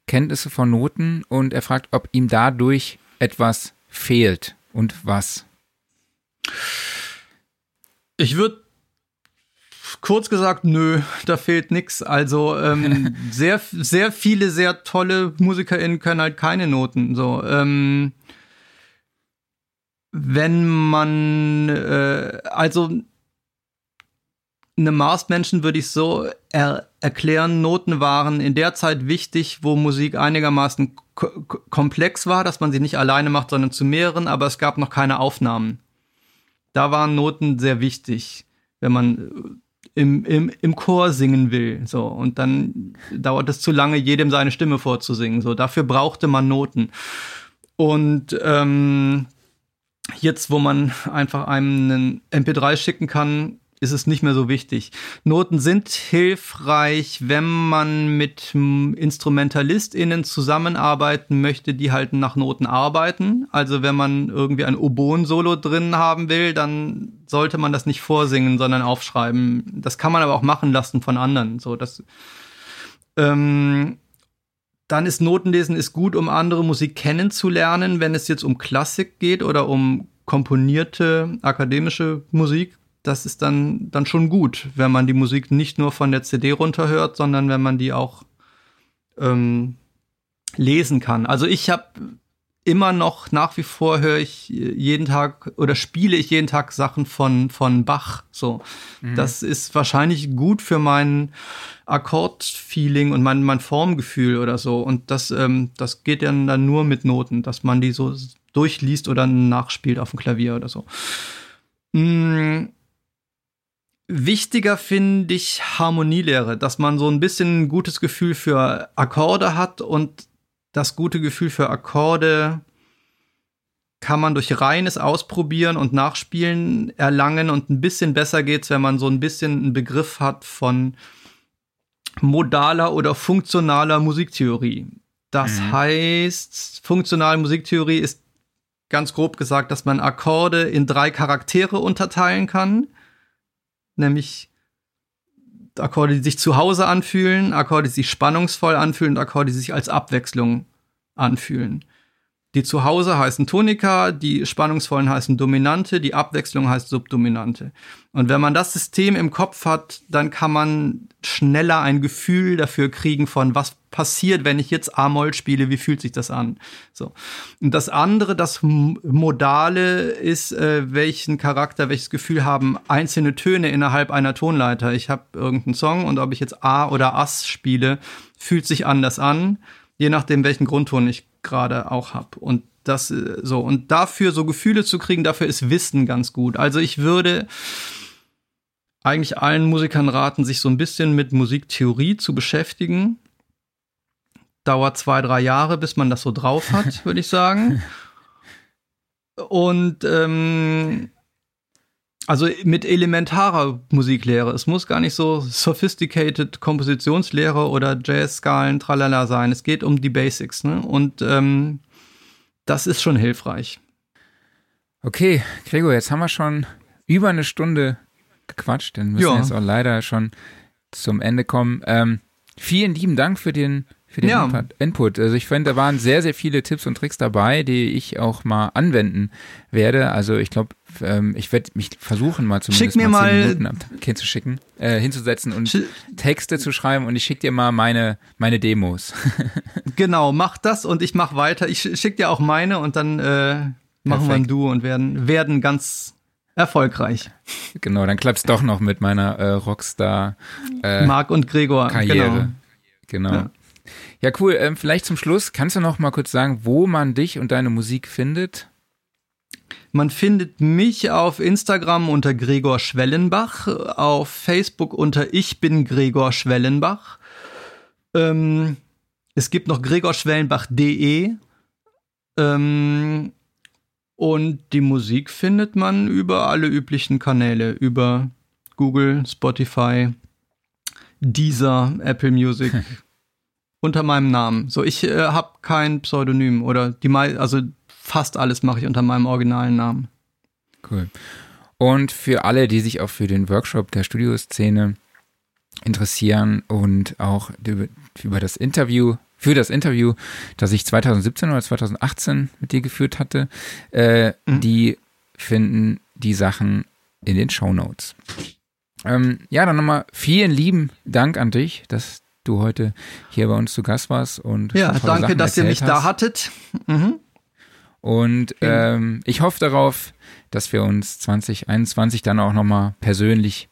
Speaker 1: Kenntnisse von Noten und er fragt, ob ihm dadurch etwas fehlt und was.
Speaker 3: Ich würde kurz gesagt, nö, da fehlt nix. Also ähm, sehr, sehr viele, sehr tolle MusikerInnen können halt keine Noten. So, ähm, wenn man, äh, also einem Marsmenschen würde ich so er erklären, Noten waren in der Zeit wichtig, wo Musik einigermaßen komplex war, dass man sie nicht alleine macht, sondern zu mehreren, aber es gab noch keine Aufnahmen da waren Noten sehr wichtig, wenn man im, im, im Chor singen will. So, und dann dauert es zu lange, jedem seine Stimme vorzusingen. So, dafür brauchte man Noten. Und ähm, jetzt, wo man einfach einem einen MP3 schicken kann, ist es nicht mehr so wichtig. Noten sind hilfreich, wenn man mit InstrumentalistInnen zusammenarbeiten möchte, die halt nach Noten arbeiten. Also wenn man irgendwie ein Oboen-Solo drin haben will, dann sollte man das nicht vorsingen, sondern aufschreiben. Das kann man aber auch machen lassen von anderen. So, das, ähm, dann ist Notenlesen ist gut, um andere Musik kennenzulernen, wenn es jetzt um Klassik geht oder um komponierte akademische Musik das ist dann, dann schon gut, wenn man die Musik nicht nur von der CD runterhört, sondern wenn man die auch ähm, lesen kann. Also ich habe immer noch nach wie vor höre ich jeden Tag oder spiele ich jeden Tag Sachen von von Bach. So, mhm. das ist wahrscheinlich gut für mein Akkordfeeling und mein mein Formgefühl oder so. Und das ähm, das geht dann dann nur mit Noten, dass man die so durchliest oder nachspielt auf dem Klavier oder so. Mhm. Wichtiger finde ich Harmonielehre, dass man so ein bisschen ein gutes Gefühl für Akkorde hat und das gute Gefühl für Akkorde kann man durch reines Ausprobieren und Nachspielen erlangen und ein bisschen besser geht's, wenn man so ein bisschen einen Begriff hat von modaler oder funktionaler Musiktheorie. Das mhm. heißt, funktionale Musiktheorie ist ganz grob gesagt, dass man Akkorde in drei Charaktere unterteilen kann, nämlich Akkorde, die sich zu Hause anfühlen, Akkorde, die sich spannungsvoll anfühlen und Akkorde, die sich als Abwechslung anfühlen. Die zu Hause heißen Tonika, die spannungsvollen heißen Dominante, die Abwechslung heißt Subdominante. Und wenn man das System im Kopf hat, dann kann man schneller ein Gefühl dafür kriegen von was passiert, wenn ich jetzt A-Moll spiele, wie fühlt sich das an? So. Und das andere, das Modale ist, äh, welchen Charakter, welches Gefühl haben einzelne Töne innerhalb einer Tonleiter. Ich habe irgendeinen Song und ob ich jetzt A oder Ass spiele, fühlt sich anders an, je nachdem, welchen Grundton ich gerade auch habe. Und das äh, so und dafür so Gefühle zu kriegen, dafür ist Wissen ganz gut. Also ich würde eigentlich allen Musikern raten, sich so ein bisschen mit Musiktheorie zu beschäftigen dauert zwei, drei Jahre, bis man das so drauf hat, würde ich sagen. Und ähm, also mit elementarer Musiklehre. Es muss gar nicht so sophisticated Kompositionslehre oder Jazz-Skalen, tralala sein. Es geht um die Basics, ne? Und ähm, das ist schon hilfreich.
Speaker 1: Okay, Gregor, jetzt haben wir schon über eine Stunde gequatscht, dann müssen ja. jetzt auch leider schon zum Ende kommen. Ähm, vielen lieben Dank für den für den ja. Input. Also ich finde, da waren sehr, sehr viele Tipps und Tricks dabei, die ich auch mal anwenden werde. Also ich glaube, ähm, ich werde mich versuchen, mal zumindest
Speaker 3: Schick mir
Speaker 1: mal,
Speaker 3: mal
Speaker 1: Minuten hinzuschicken, äh, hinzusetzen und Sch Texte zu schreiben und ich schicke dir mal meine, meine Demos.
Speaker 3: genau, mach das und ich mach weiter. Ich schicke dir auch meine und dann äh, machen wir ein Duo und werden, werden ganz erfolgreich.
Speaker 1: Genau, dann klappt es doch noch mit meiner äh, Rockstar
Speaker 3: äh, Marc und Gregor
Speaker 1: Karriere. Genau. genau. Ja. Ja, cool. Ähm, vielleicht zum Schluss, kannst du noch mal kurz sagen, wo man dich und deine Musik findet?
Speaker 3: Man findet mich auf Instagram unter Gregor Schwellenbach, auf Facebook unter Ich bin Gregor Schwellenbach. Ähm, es gibt noch gregorschwellenbach.de. Ähm, und die Musik findet man über alle üblichen Kanäle, über Google, Spotify, Deezer, Apple Music. unter meinem Namen. So, ich äh, habe kein Pseudonym oder die also fast alles mache ich unter meinem originalen Namen.
Speaker 1: Cool. Und für alle, die sich auch für den Workshop der Studioszene interessieren und auch über, über das Interview, für das Interview, das ich 2017 oder 2018 mit dir geführt hatte, äh, mhm. die finden die Sachen in den Show Notes. Ähm, ja, dann nochmal vielen lieben Dank an dich, dass du heute hier bei uns zu Gast warst. Und
Speaker 3: ja, danke, Sachen dass ihr mich hast. da hattet. Mhm.
Speaker 1: Und ähm, ich hoffe darauf, dass wir uns 2021 dann auch nochmal persönlich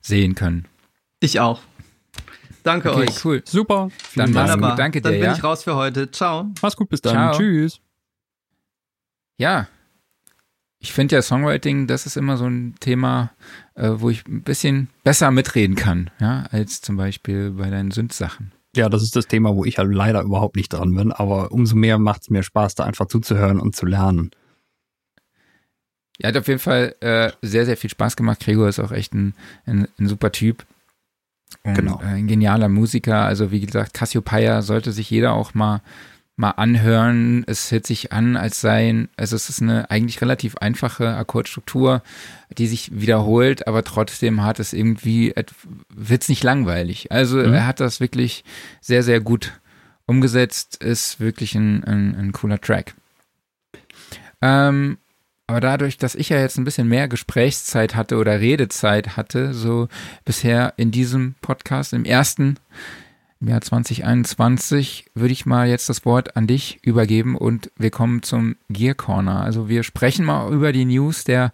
Speaker 1: sehen können.
Speaker 3: Ich auch. Danke okay, euch.
Speaker 1: cool.
Speaker 2: Super.
Speaker 1: Dann mach's gut. Danke
Speaker 3: dir.
Speaker 1: Dann bin
Speaker 3: ja? ich raus für heute. Ciao.
Speaker 2: Mach's gut, bis dann. Ciao. Tschüss.
Speaker 1: Ja, ich finde ja Songwriting, das ist immer so ein Thema, äh, wo ich ein bisschen besser mitreden kann, ja, als zum Beispiel bei deinen Synth-Sachen.
Speaker 2: Ja, das ist das Thema, wo ich halt leider überhaupt nicht dran bin, aber umso mehr macht es mir Spaß, da einfach zuzuhören und zu lernen.
Speaker 1: Ja, hat auf jeden Fall äh, sehr, sehr viel Spaß gemacht. Gregor ist auch echt ein, ein, ein super Typ. Und, genau. Äh, ein genialer Musiker. Also wie gesagt, Cassiopeia sollte sich jeder auch mal mal anhören. Es hört sich an, als seien, also es ist eine eigentlich relativ einfache Akkordstruktur, die sich wiederholt, aber trotzdem hat es irgendwie, wird's nicht langweilig. Also mhm. er hat das wirklich sehr, sehr gut umgesetzt, ist wirklich ein, ein, ein cooler Track. Ähm, aber dadurch, dass ich ja jetzt ein bisschen mehr Gesprächszeit hatte oder Redezeit hatte, so bisher in diesem Podcast, im ersten, Jahr 2021 würde ich mal jetzt das Wort an dich übergeben und wir kommen zum Gear Corner. Also wir sprechen mal über die News der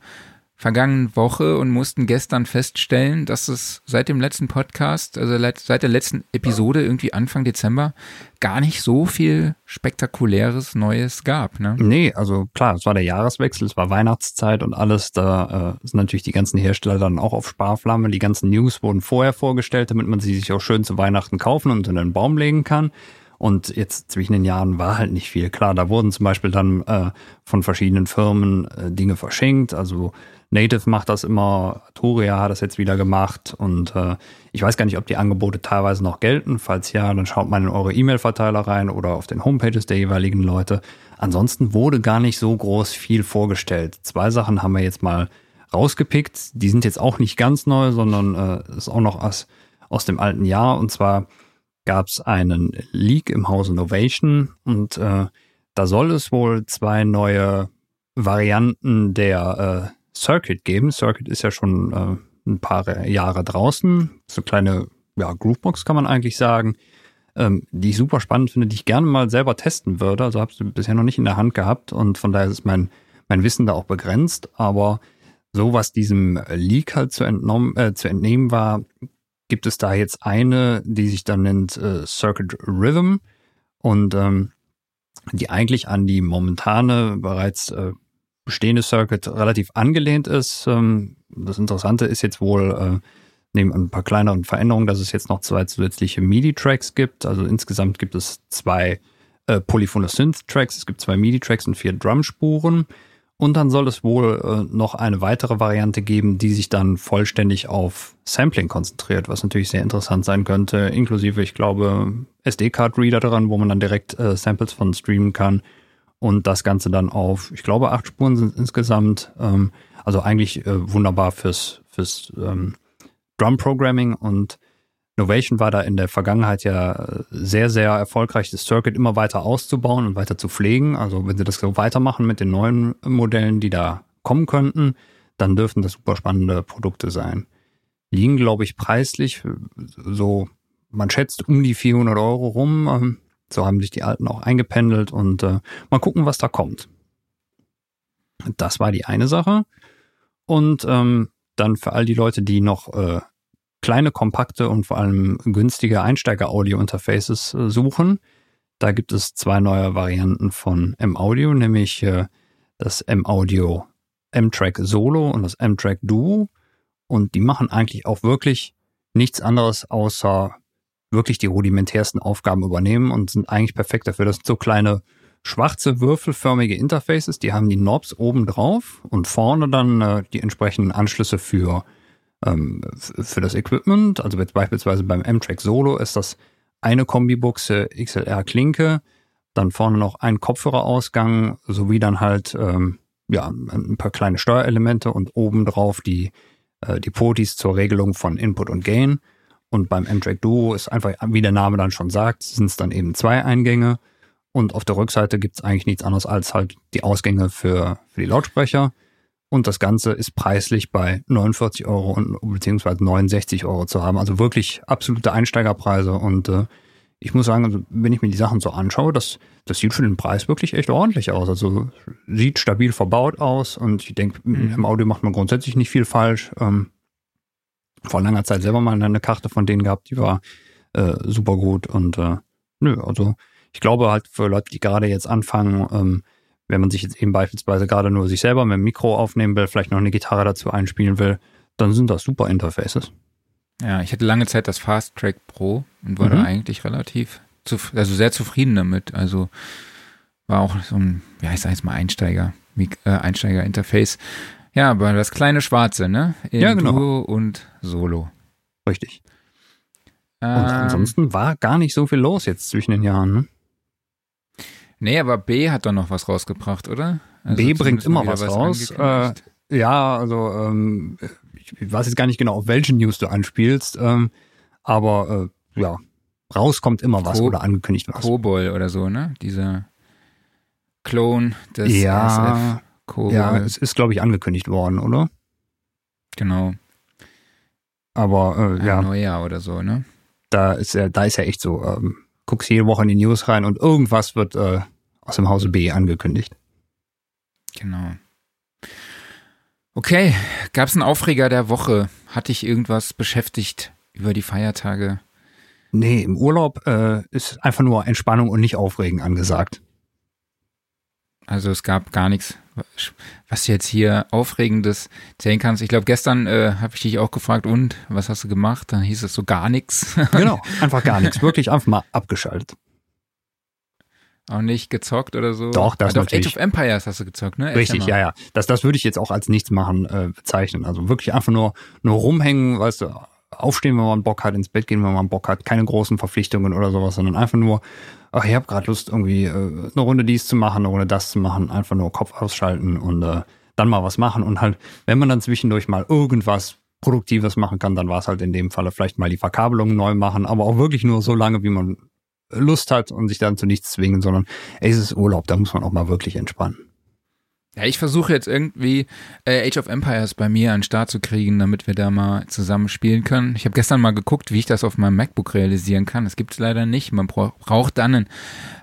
Speaker 1: vergangenen Woche und mussten gestern feststellen, dass es seit dem letzten Podcast, also seit der letzten Episode irgendwie Anfang Dezember gar nicht so viel spektakuläres Neues gab. Ne?
Speaker 2: Nee, also klar, es war der Jahreswechsel, es war Weihnachtszeit und alles. Da äh, sind natürlich die ganzen Hersteller dann auch auf Sparflamme. Die ganzen News wurden vorher vorgestellt, damit man sie sich auch schön zu Weihnachten kaufen und in den Baum legen kann. Und jetzt zwischen den Jahren war halt nicht viel. Klar, da wurden zum Beispiel dann äh, von verschiedenen Firmen äh, Dinge verschenkt. Also Native macht das immer, Arturia hat das jetzt wieder gemacht und äh, ich weiß gar nicht, ob die Angebote teilweise noch gelten. Falls ja, dann schaut mal in eure E-Mail-Verteiler rein oder auf den Homepages der jeweiligen Leute. Ansonsten wurde gar nicht so groß viel vorgestellt. Zwei Sachen haben wir jetzt mal rausgepickt. Die sind jetzt auch nicht ganz neu, sondern äh, ist auch noch aus, aus dem alten Jahr. Und zwar gab es einen Leak im Haus Innovation und äh, da soll es wohl zwei neue Varianten der äh, Circuit geben. Circuit ist ja schon äh, ein paar Jahre draußen. So kleine ja, Groovebox kann man eigentlich sagen, ähm, die ich super spannend finde, die ich gerne mal selber testen würde. Also habe ich bisher noch nicht in der Hand gehabt und von daher ist mein, mein Wissen da auch begrenzt. Aber so was diesem Leak halt zu, entnommen, äh, zu entnehmen war, gibt es da jetzt eine, die sich dann nennt äh, Circuit Rhythm und ähm, die eigentlich an die momentane bereits äh, bestehende Circuit relativ angelehnt ist. Ähm, das Interessante ist jetzt wohl, äh, neben ein paar kleineren Veränderungen, dass es jetzt noch zwei zusätzliche MIDI-Tracks gibt. Also insgesamt gibt es zwei äh, polyphone Synth-Tracks, es gibt zwei MIDI-Tracks und vier Drumspuren. Und dann soll es wohl äh, noch eine weitere Variante geben, die sich dann vollständig auf Sampling konzentriert, was natürlich sehr interessant sein könnte, inklusive, ich glaube, SD-Card-Reader daran, wo man dann direkt äh, Samples von streamen kann und das Ganze dann auf, ich glaube, acht Spuren sind insgesamt. Ähm, also eigentlich äh, wunderbar fürs, fürs ähm, Drum-Programming und Novation war da in der Vergangenheit ja sehr, sehr erfolgreich, das Circuit immer weiter auszubauen und weiter zu pflegen. Also wenn sie das so weitermachen mit den neuen Modellen, die da kommen könnten, dann dürften das super spannende Produkte sein. Liegen, glaube ich, preislich so, man schätzt um die 400 Euro rum. So haben sich die Alten auch eingependelt und äh, mal gucken, was da kommt. Das war die eine Sache. Und ähm, dann für all die Leute, die noch äh, kleine, kompakte und vor allem günstige Einsteiger-Audio-Interfaces äh, suchen, da gibt es zwei neue Varianten von M-Audio, nämlich äh, das M-Audio M-Track Solo und das M-Track Duo. Und die machen eigentlich auch wirklich nichts anderes außer wirklich die rudimentärsten Aufgaben übernehmen und sind eigentlich perfekt dafür. Das sind so kleine schwarze würfelförmige Interfaces, die haben die Knobs oben drauf und vorne dann äh, die entsprechenden Anschlüsse für, ähm, für das Equipment. Also beispielsweise beim M-Track Solo ist das eine Kombibuchse XLR-Klinke, dann vorne noch ein Kopfhörerausgang sowie dann halt ähm, ja, ein paar kleine Steuerelemente und oben drauf die, äh, die Potis zur Regelung von Input und Gain. Und beim M-Track Duo ist einfach, wie der Name dann schon sagt, sind es dann eben zwei Eingänge. Und auf der Rückseite gibt es eigentlich nichts anderes als halt die Ausgänge für, für die Lautsprecher. Und das Ganze ist preislich bei 49 Euro und beziehungsweise 69 Euro zu haben. Also wirklich absolute Einsteigerpreise. Und äh, ich muss sagen, also wenn ich mir die Sachen so anschaue, das, das sieht für den Preis wirklich echt ordentlich aus. Also sieht stabil verbaut aus und ich denke, mhm. im Audio macht man grundsätzlich nicht viel falsch. Ähm, vor langer Zeit selber mal eine Karte von denen gehabt, die war äh, super gut und äh, nö, also ich glaube halt für Leute, die gerade jetzt anfangen, ähm, wenn man sich jetzt eben beispielsweise gerade nur sich selber mit dem Mikro aufnehmen will, vielleicht noch eine Gitarre dazu einspielen will, dann sind das super Interfaces.
Speaker 1: Ja, ich hatte lange Zeit das Fast Track Pro und war mhm. da eigentlich relativ, also sehr zufrieden damit. Also war auch so ein, ja, ich sag jetzt mal Einsteiger, äh, Einsteiger-Interface. Ja, aber das kleine Schwarze, ne?
Speaker 2: In ja, genau.
Speaker 1: Duo und Solo.
Speaker 2: Richtig. Ähm, und ansonsten war gar nicht so viel los jetzt zwischen den Jahren, ne?
Speaker 1: Nee, aber B hat doch noch was rausgebracht, oder?
Speaker 2: Also B bringt immer was, was raus. Äh, ja, also ähm, ich weiß jetzt gar nicht genau, auf welchen News du anspielst, ähm, aber äh, ja, rauskommt immer was Ko oder angekündigt was.
Speaker 1: Kobol oder so, ne? Dieser Clone des
Speaker 2: ja, SF.
Speaker 1: Kobold.
Speaker 2: Ja, es ist, glaube ich, angekündigt worden, oder?
Speaker 1: Genau.
Speaker 2: Aber äh, ja.
Speaker 1: Neujahr oder so, ne?
Speaker 2: Da ist ja, da ist ja echt so, ähm, guckst jede Woche in die News rein und irgendwas wird äh, aus dem Hause B angekündigt.
Speaker 1: Genau. Okay, gab es einen Aufreger der Woche? Hat dich irgendwas beschäftigt über die Feiertage?
Speaker 2: Nee, im Urlaub äh, ist einfach nur Entspannung und nicht Aufregen angesagt.
Speaker 1: Also es gab gar nichts, was du jetzt hier Aufregendes erzählen kannst. Ich glaube, gestern äh, habe ich dich auch gefragt, und was hast du gemacht? Dann hieß es so gar nichts.
Speaker 2: Genau, einfach gar nichts. Wirklich einfach mal abgeschaltet.
Speaker 1: Auch nicht gezockt oder so?
Speaker 2: Doch, das
Speaker 1: also
Speaker 2: natürlich.
Speaker 1: Age of Empires hast du gezockt, ne?
Speaker 2: Richtig, ja, ja. Das, das würde ich jetzt auch als nichts machen äh, bezeichnen. Also wirklich einfach nur, nur rumhängen, weißt du, aufstehen, wenn man Bock hat, ins Bett gehen, wenn man Bock hat, keine großen Verpflichtungen oder sowas, sondern einfach nur, ach, ich habe gerade Lust, irgendwie äh, eine Runde dies zu machen, eine Runde das zu machen, einfach nur Kopf ausschalten und äh, dann mal was machen. Und halt, wenn man dann zwischendurch mal irgendwas Produktives machen kann, dann war es halt in dem Falle vielleicht mal die Verkabelung neu machen, aber auch wirklich nur so lange, wie man Lust hat und sich dann zu nichts zwingen, sondern ey, es ist Urlaub, da muss man auch mal wirklich entspannen.
Speaker 1: Ja, ich versuche jetzt irgendwie äh, Age of Empires bei mir an den Start zu kriegen, damit wir da mal zusammen spielen können. Ich habe gestern mal geguckt, wie ich das auf meinem MacBook realisieren kann. Das gibt es leider nicht. Man bra braucht dann einen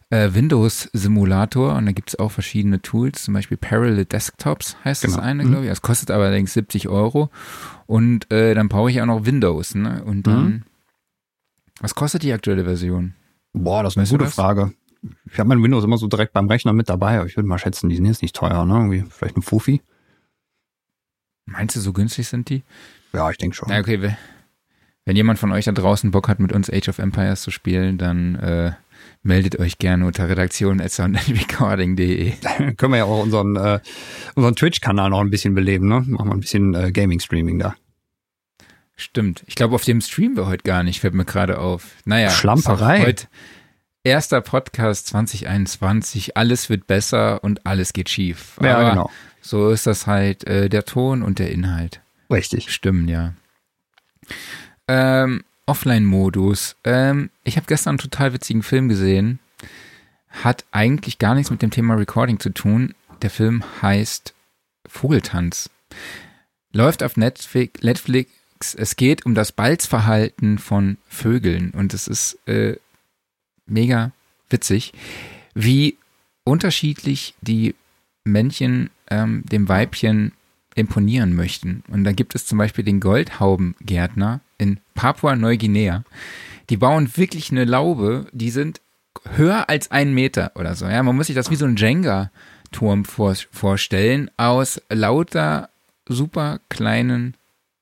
Speaker 1: äh, Windows-Simulator und da gibt es auch verschiedene Tools, zum Beispiel Parallel Desktops heißt
Speaker 2: Genau.
Speaker 1: das eine,
Speaker 2: Mhm.
Speaker 1: glaube ich. Das kostet allerdings 70 Euro. Und äh, dann brauche ich auch noch Windows, ne? Und dann.
Speaker 2: Mhm.
Speaker 1: Was kostet die aktuelle Version?
Speaker 2: Boah, das ist eine
Speaker 1: Weißt
Speaker 2: gute? Frage. Ich habe mein Windows immer so direkt beim Rechner mit dabei, aber ich würde mal schätzen, die sind jetzt nicht teuer, ne? Irgendwie vielleicht ein Fuffi.
Speaker 1: Meinst du, so günstig sind die?
Speaker 2: Ja, ich denke schon.
Speaker 1: Na, okay, we- wenn jemand von euch da draußen Bock hat, mit uns Age of Empires zu spielen, dann äh, meldet euch gerne unter redaktion.soundandrecording.de.
Speaker 2: Können wir ja auch unseren, äh, unseren Twitch-Kanal noch ein bisschen beleben, ne? Machen wir ein bisschen äh, Gaming-Streaming da.
Speaker 1: Stimmt. Ich glaube, auf dem streamen wir heute gar nicht, fällt mir gerade auf. Naja.
Speaker 2: Schlamperei.
Speaker 1: Heute erster Podcast 2021. Alles wird besser und alles geht schief.
Speaker 2: Ja,
Speaker 1: Aber
Speaker 2: genau.
Speaker 1: so ist das halt äh, der Ton und der Inhalt.
Speaker 2: Richtig.
Speaker 1: Stimmen, ja. Ähm, Offline-Modus. Ähm, ich habe gestern einen total witzigen Film gesehen. Hat eigentlich gar nichts mit dem Thema Recording zu tun. Der Film heißt Vogeltanz. Läuft auf Netflix. Netflix. Es geht um das Balzverhalten von Vögeln und es ist äh, mega witzig, wie unterschiedlich die Männchen ähm, dem Weibchen imponieren möchten. Und da gibt es zum Beispiel den Goldhaubengärtner in Papua-Neuguinea. Die bauen wirklich eine Laube, die sind höher als ein Meter oder so. Ja, man muss sich das wie so ein Jenga-Turm vor, vorstellen aus lauter super kleinen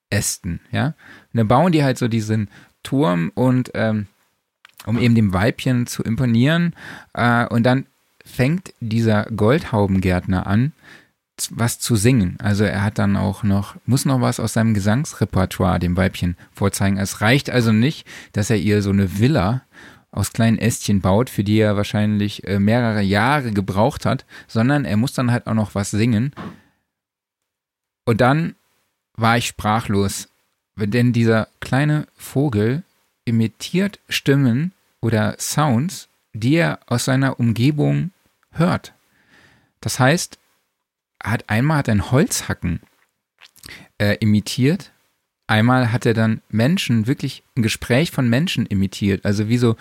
Speaker 1: Ästen. Ja, und dann bauen die halt so diesen Turm und ähm, um eben dem Weibchen zu imponieren. Äh, und dann fängt dieser Goldhaubengärtner an, was zu singen. Also er hat dann auch noch, muss noch was aus seinem Gesangsrepertoire dem Weibchen vorzeigen. Es reicht also nicht, dass er ihr so eine Villa aus kleinen Ästchen baut, für die er wahrscheinlich äh, mehrere Jahre gebraucht hat, sondern er muss dann halt auch noch was singen. Und dann war ich sprachlos, denn dieser kleine Vogel imitiert Stimmen oder Sounds, die er aus seiner Umgebung hört. Das heißt, er hat einmal hat er ein Holzhacken äh, imitiert, einmal hat er dann Menschen, wirklich ein Gespräch von Menschen imitiert, also wie so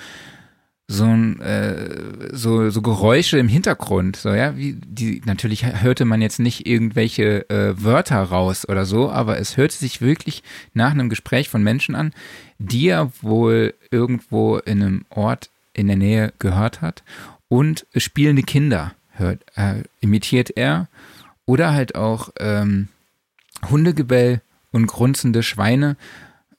Speaker 1: so ein äh, so so Geräusche im Hintergrund, so ja, wie die natürlich hörte man jetzt nicht irgendwelche äh, Wörter raus oder so, aber es hörte sich wirklich nach einem Gespräch von Menschen an, die er wohl irgendwo in einem Ort in der Nähe gehört hat. Und spielende Kinder hört äh, imitiert er. Oder halt auch ähm, Hundegebell und grunzende Schweine,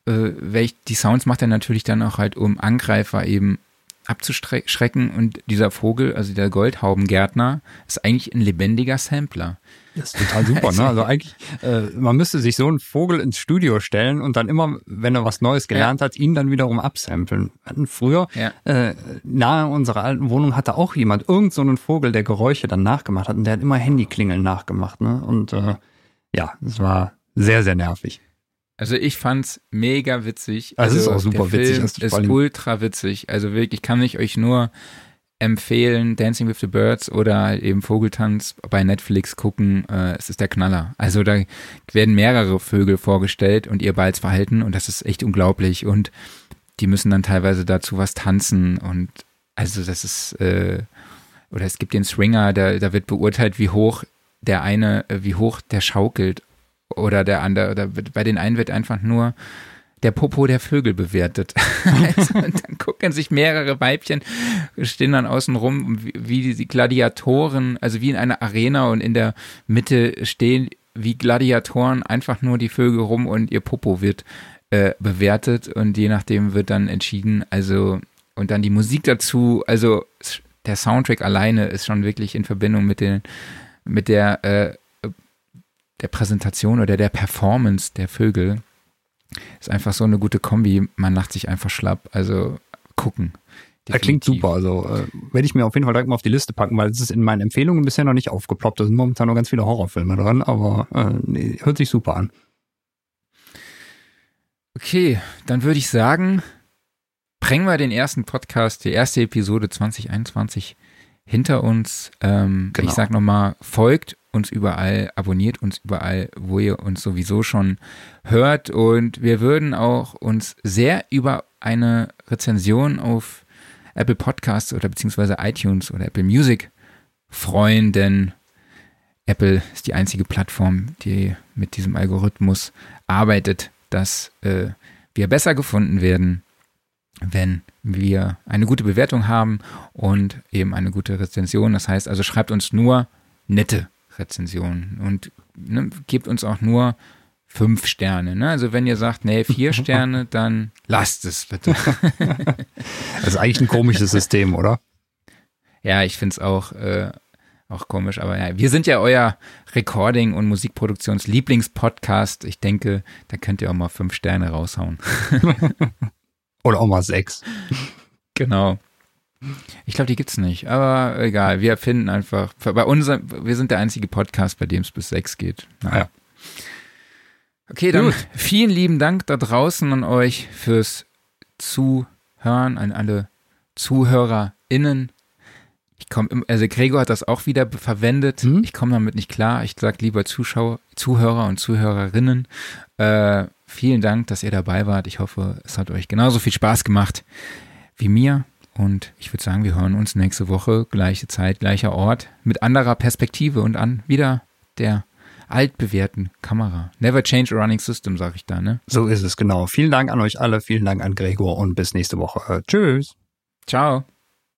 Speaker 1: äh, welch, die Sounds macht er natürlich dann auch halt, um Angreifer eben abzuschrecken und dieser Vogel, also der Goldhaubengärtner, ist eigentlich ein lebendiger Sampler.
Speaker 2: Das ist total super, ne? Also eigentlich, äh, man müsste sich so einen Vogel ins Studio stellen und dann immer, wenn er was Neues gelernt hat, ihn dann wiederum absamplen. Wir hatten früher,
Speaker 1: Ja.
Speaker 2: äh, nahe unserer alten Wohnung hatte auch jemand irgend so einen Vogel, der Geräusche dann nachgemacht hat und der hat immer Handyklingeln nachgemacht, ne? Und äh, ja, es war sehr, sehr nervig.
Speaker 1: Also ich fand's mega witzig.
Speaker 2: Also es ist
Speaker 1: also
Speaker 2: auch super
Speaker 1: der
Speaker 2: witzig,
Speaker 1: Film
Speaker 2: das ist
Speaker 1: ultra witzig. Also wirklich, kann ich euch nur empfehlen, Dancing with the Birds oder eben Vogeltanz bei Netflix gucken. Äh, es ist der Knaller. Also da werden mehrere Vögel vorgestellt und ihr Balzverhalten und das ist echt unglaublich. Und die müssen dann teilweise dazu was tanzen und also das ist, äh, oder es gibt den Swinger, da, da wird beurteilt, wie hoch der eine, äh, wie hoch der schaukelt oder der andere, oder bei den einen wird einfach nur der Popo der Vögel bewertet. also, und dann gucken sich mehrere Weibchen, stehen dann außen rum, wie, die Gladiatoren, also wie in einer Arena und in der Mitte stehen wie Gladiatoren einfach nur die Vögel rum und ihr Popo wird äh, bewertet und je nachdem wird dann entschieden, also und dann die Musik dazu, also der Soundtrack alleine ist schon wirklich in Verbindung mit den mit der äh, der Präsentation oder der Performance der Vögel ist einfach so eine gute Kombi. Man lacht sich einfach schlapp. Also gucken.
Speaker 2: Das klingt super. Also äh, werde ich mir auf jeden Fall direkt mal auf die Liste packen, weil es ist in meinen Empfehlungen bisher noch nicht aufgeploppt. Da sind momentan noch ganz viele Horrorfilme dran, aber äh, nee, hört sich super an.
Speaker 1: Okay, dann würde ich sagen, bringen wir den ersten Podcast, die erste Episode 2021 hinter uns. Ähm, genau. Ich sag nochmal, folgt uns überall, abonniert uns überall, wo ihr uns sowieso schon hört. Und wir würden auch uns sehr über eine Rezension auf Apple Podcasts oder beziehungsweise iTunes oder Apple Music freuen, denn Apple ist die einzige Plattform, die mit diesem Algorithmus arbeitet, dass äh, wir besser gefunden werden, wenn wir eine gute Bewertung haben und eben eine gute Rezension. Das heißt also, schreibt uns nur nette Rezensionen und ne, gebt uns auch nur fünf Sterne. Ne? Also wenn ihr sagt, nee, vier Sterne, dann lasst es bitte.
Speaker 2: das ist eigentlich ein komisches System, oder?
Speaker 1: Ja, ich finde es auch, äh, auch komisch, aber ja, wir sind ja euer Recording- und Musikproduktions-Lieblingspodcast. Ich denke, da könnt ihr auch mal fünf Sterne raushauen.
Speaker 2: Oder auch mal sechs.
Speaker 1: Genau. Ich glaube, die gibt's nicht, aber egal. Wir finden einfach, bei uns, wir sind der einzige Podcast, bei dem es bis sechs geht. Naja. Ja. Okay, dann Gut. vielen lieben Dank da draußen an euch fürs Zuhören, an alle ZuhörerInnen. Ich komme, also Gregor hat das auch wieder verwendet. Hm? Ich komme damit nicht klar. Ich sage lieber Zuschauer, Zuhörer und Zuhörerinnen. Äh, vielen Dank, dass ihr dabei wart. Ich hoffe, es hat euch genauso viel Spaß gemacht wie mir. Und ich würde sagen, wir hören uns nächste Woche, gleiche Zeit, gleicher Ort, mit anderer Perspektive und an wieder der altbewährten Kamera. Never change a running system, sage ich da, ne?
Speaker 2: So ist es, genau. Vielen Dank an euch alle, vielen Dank an Gregor und bis nächste Woche. Tschüss.
Speaker 1: Ciao.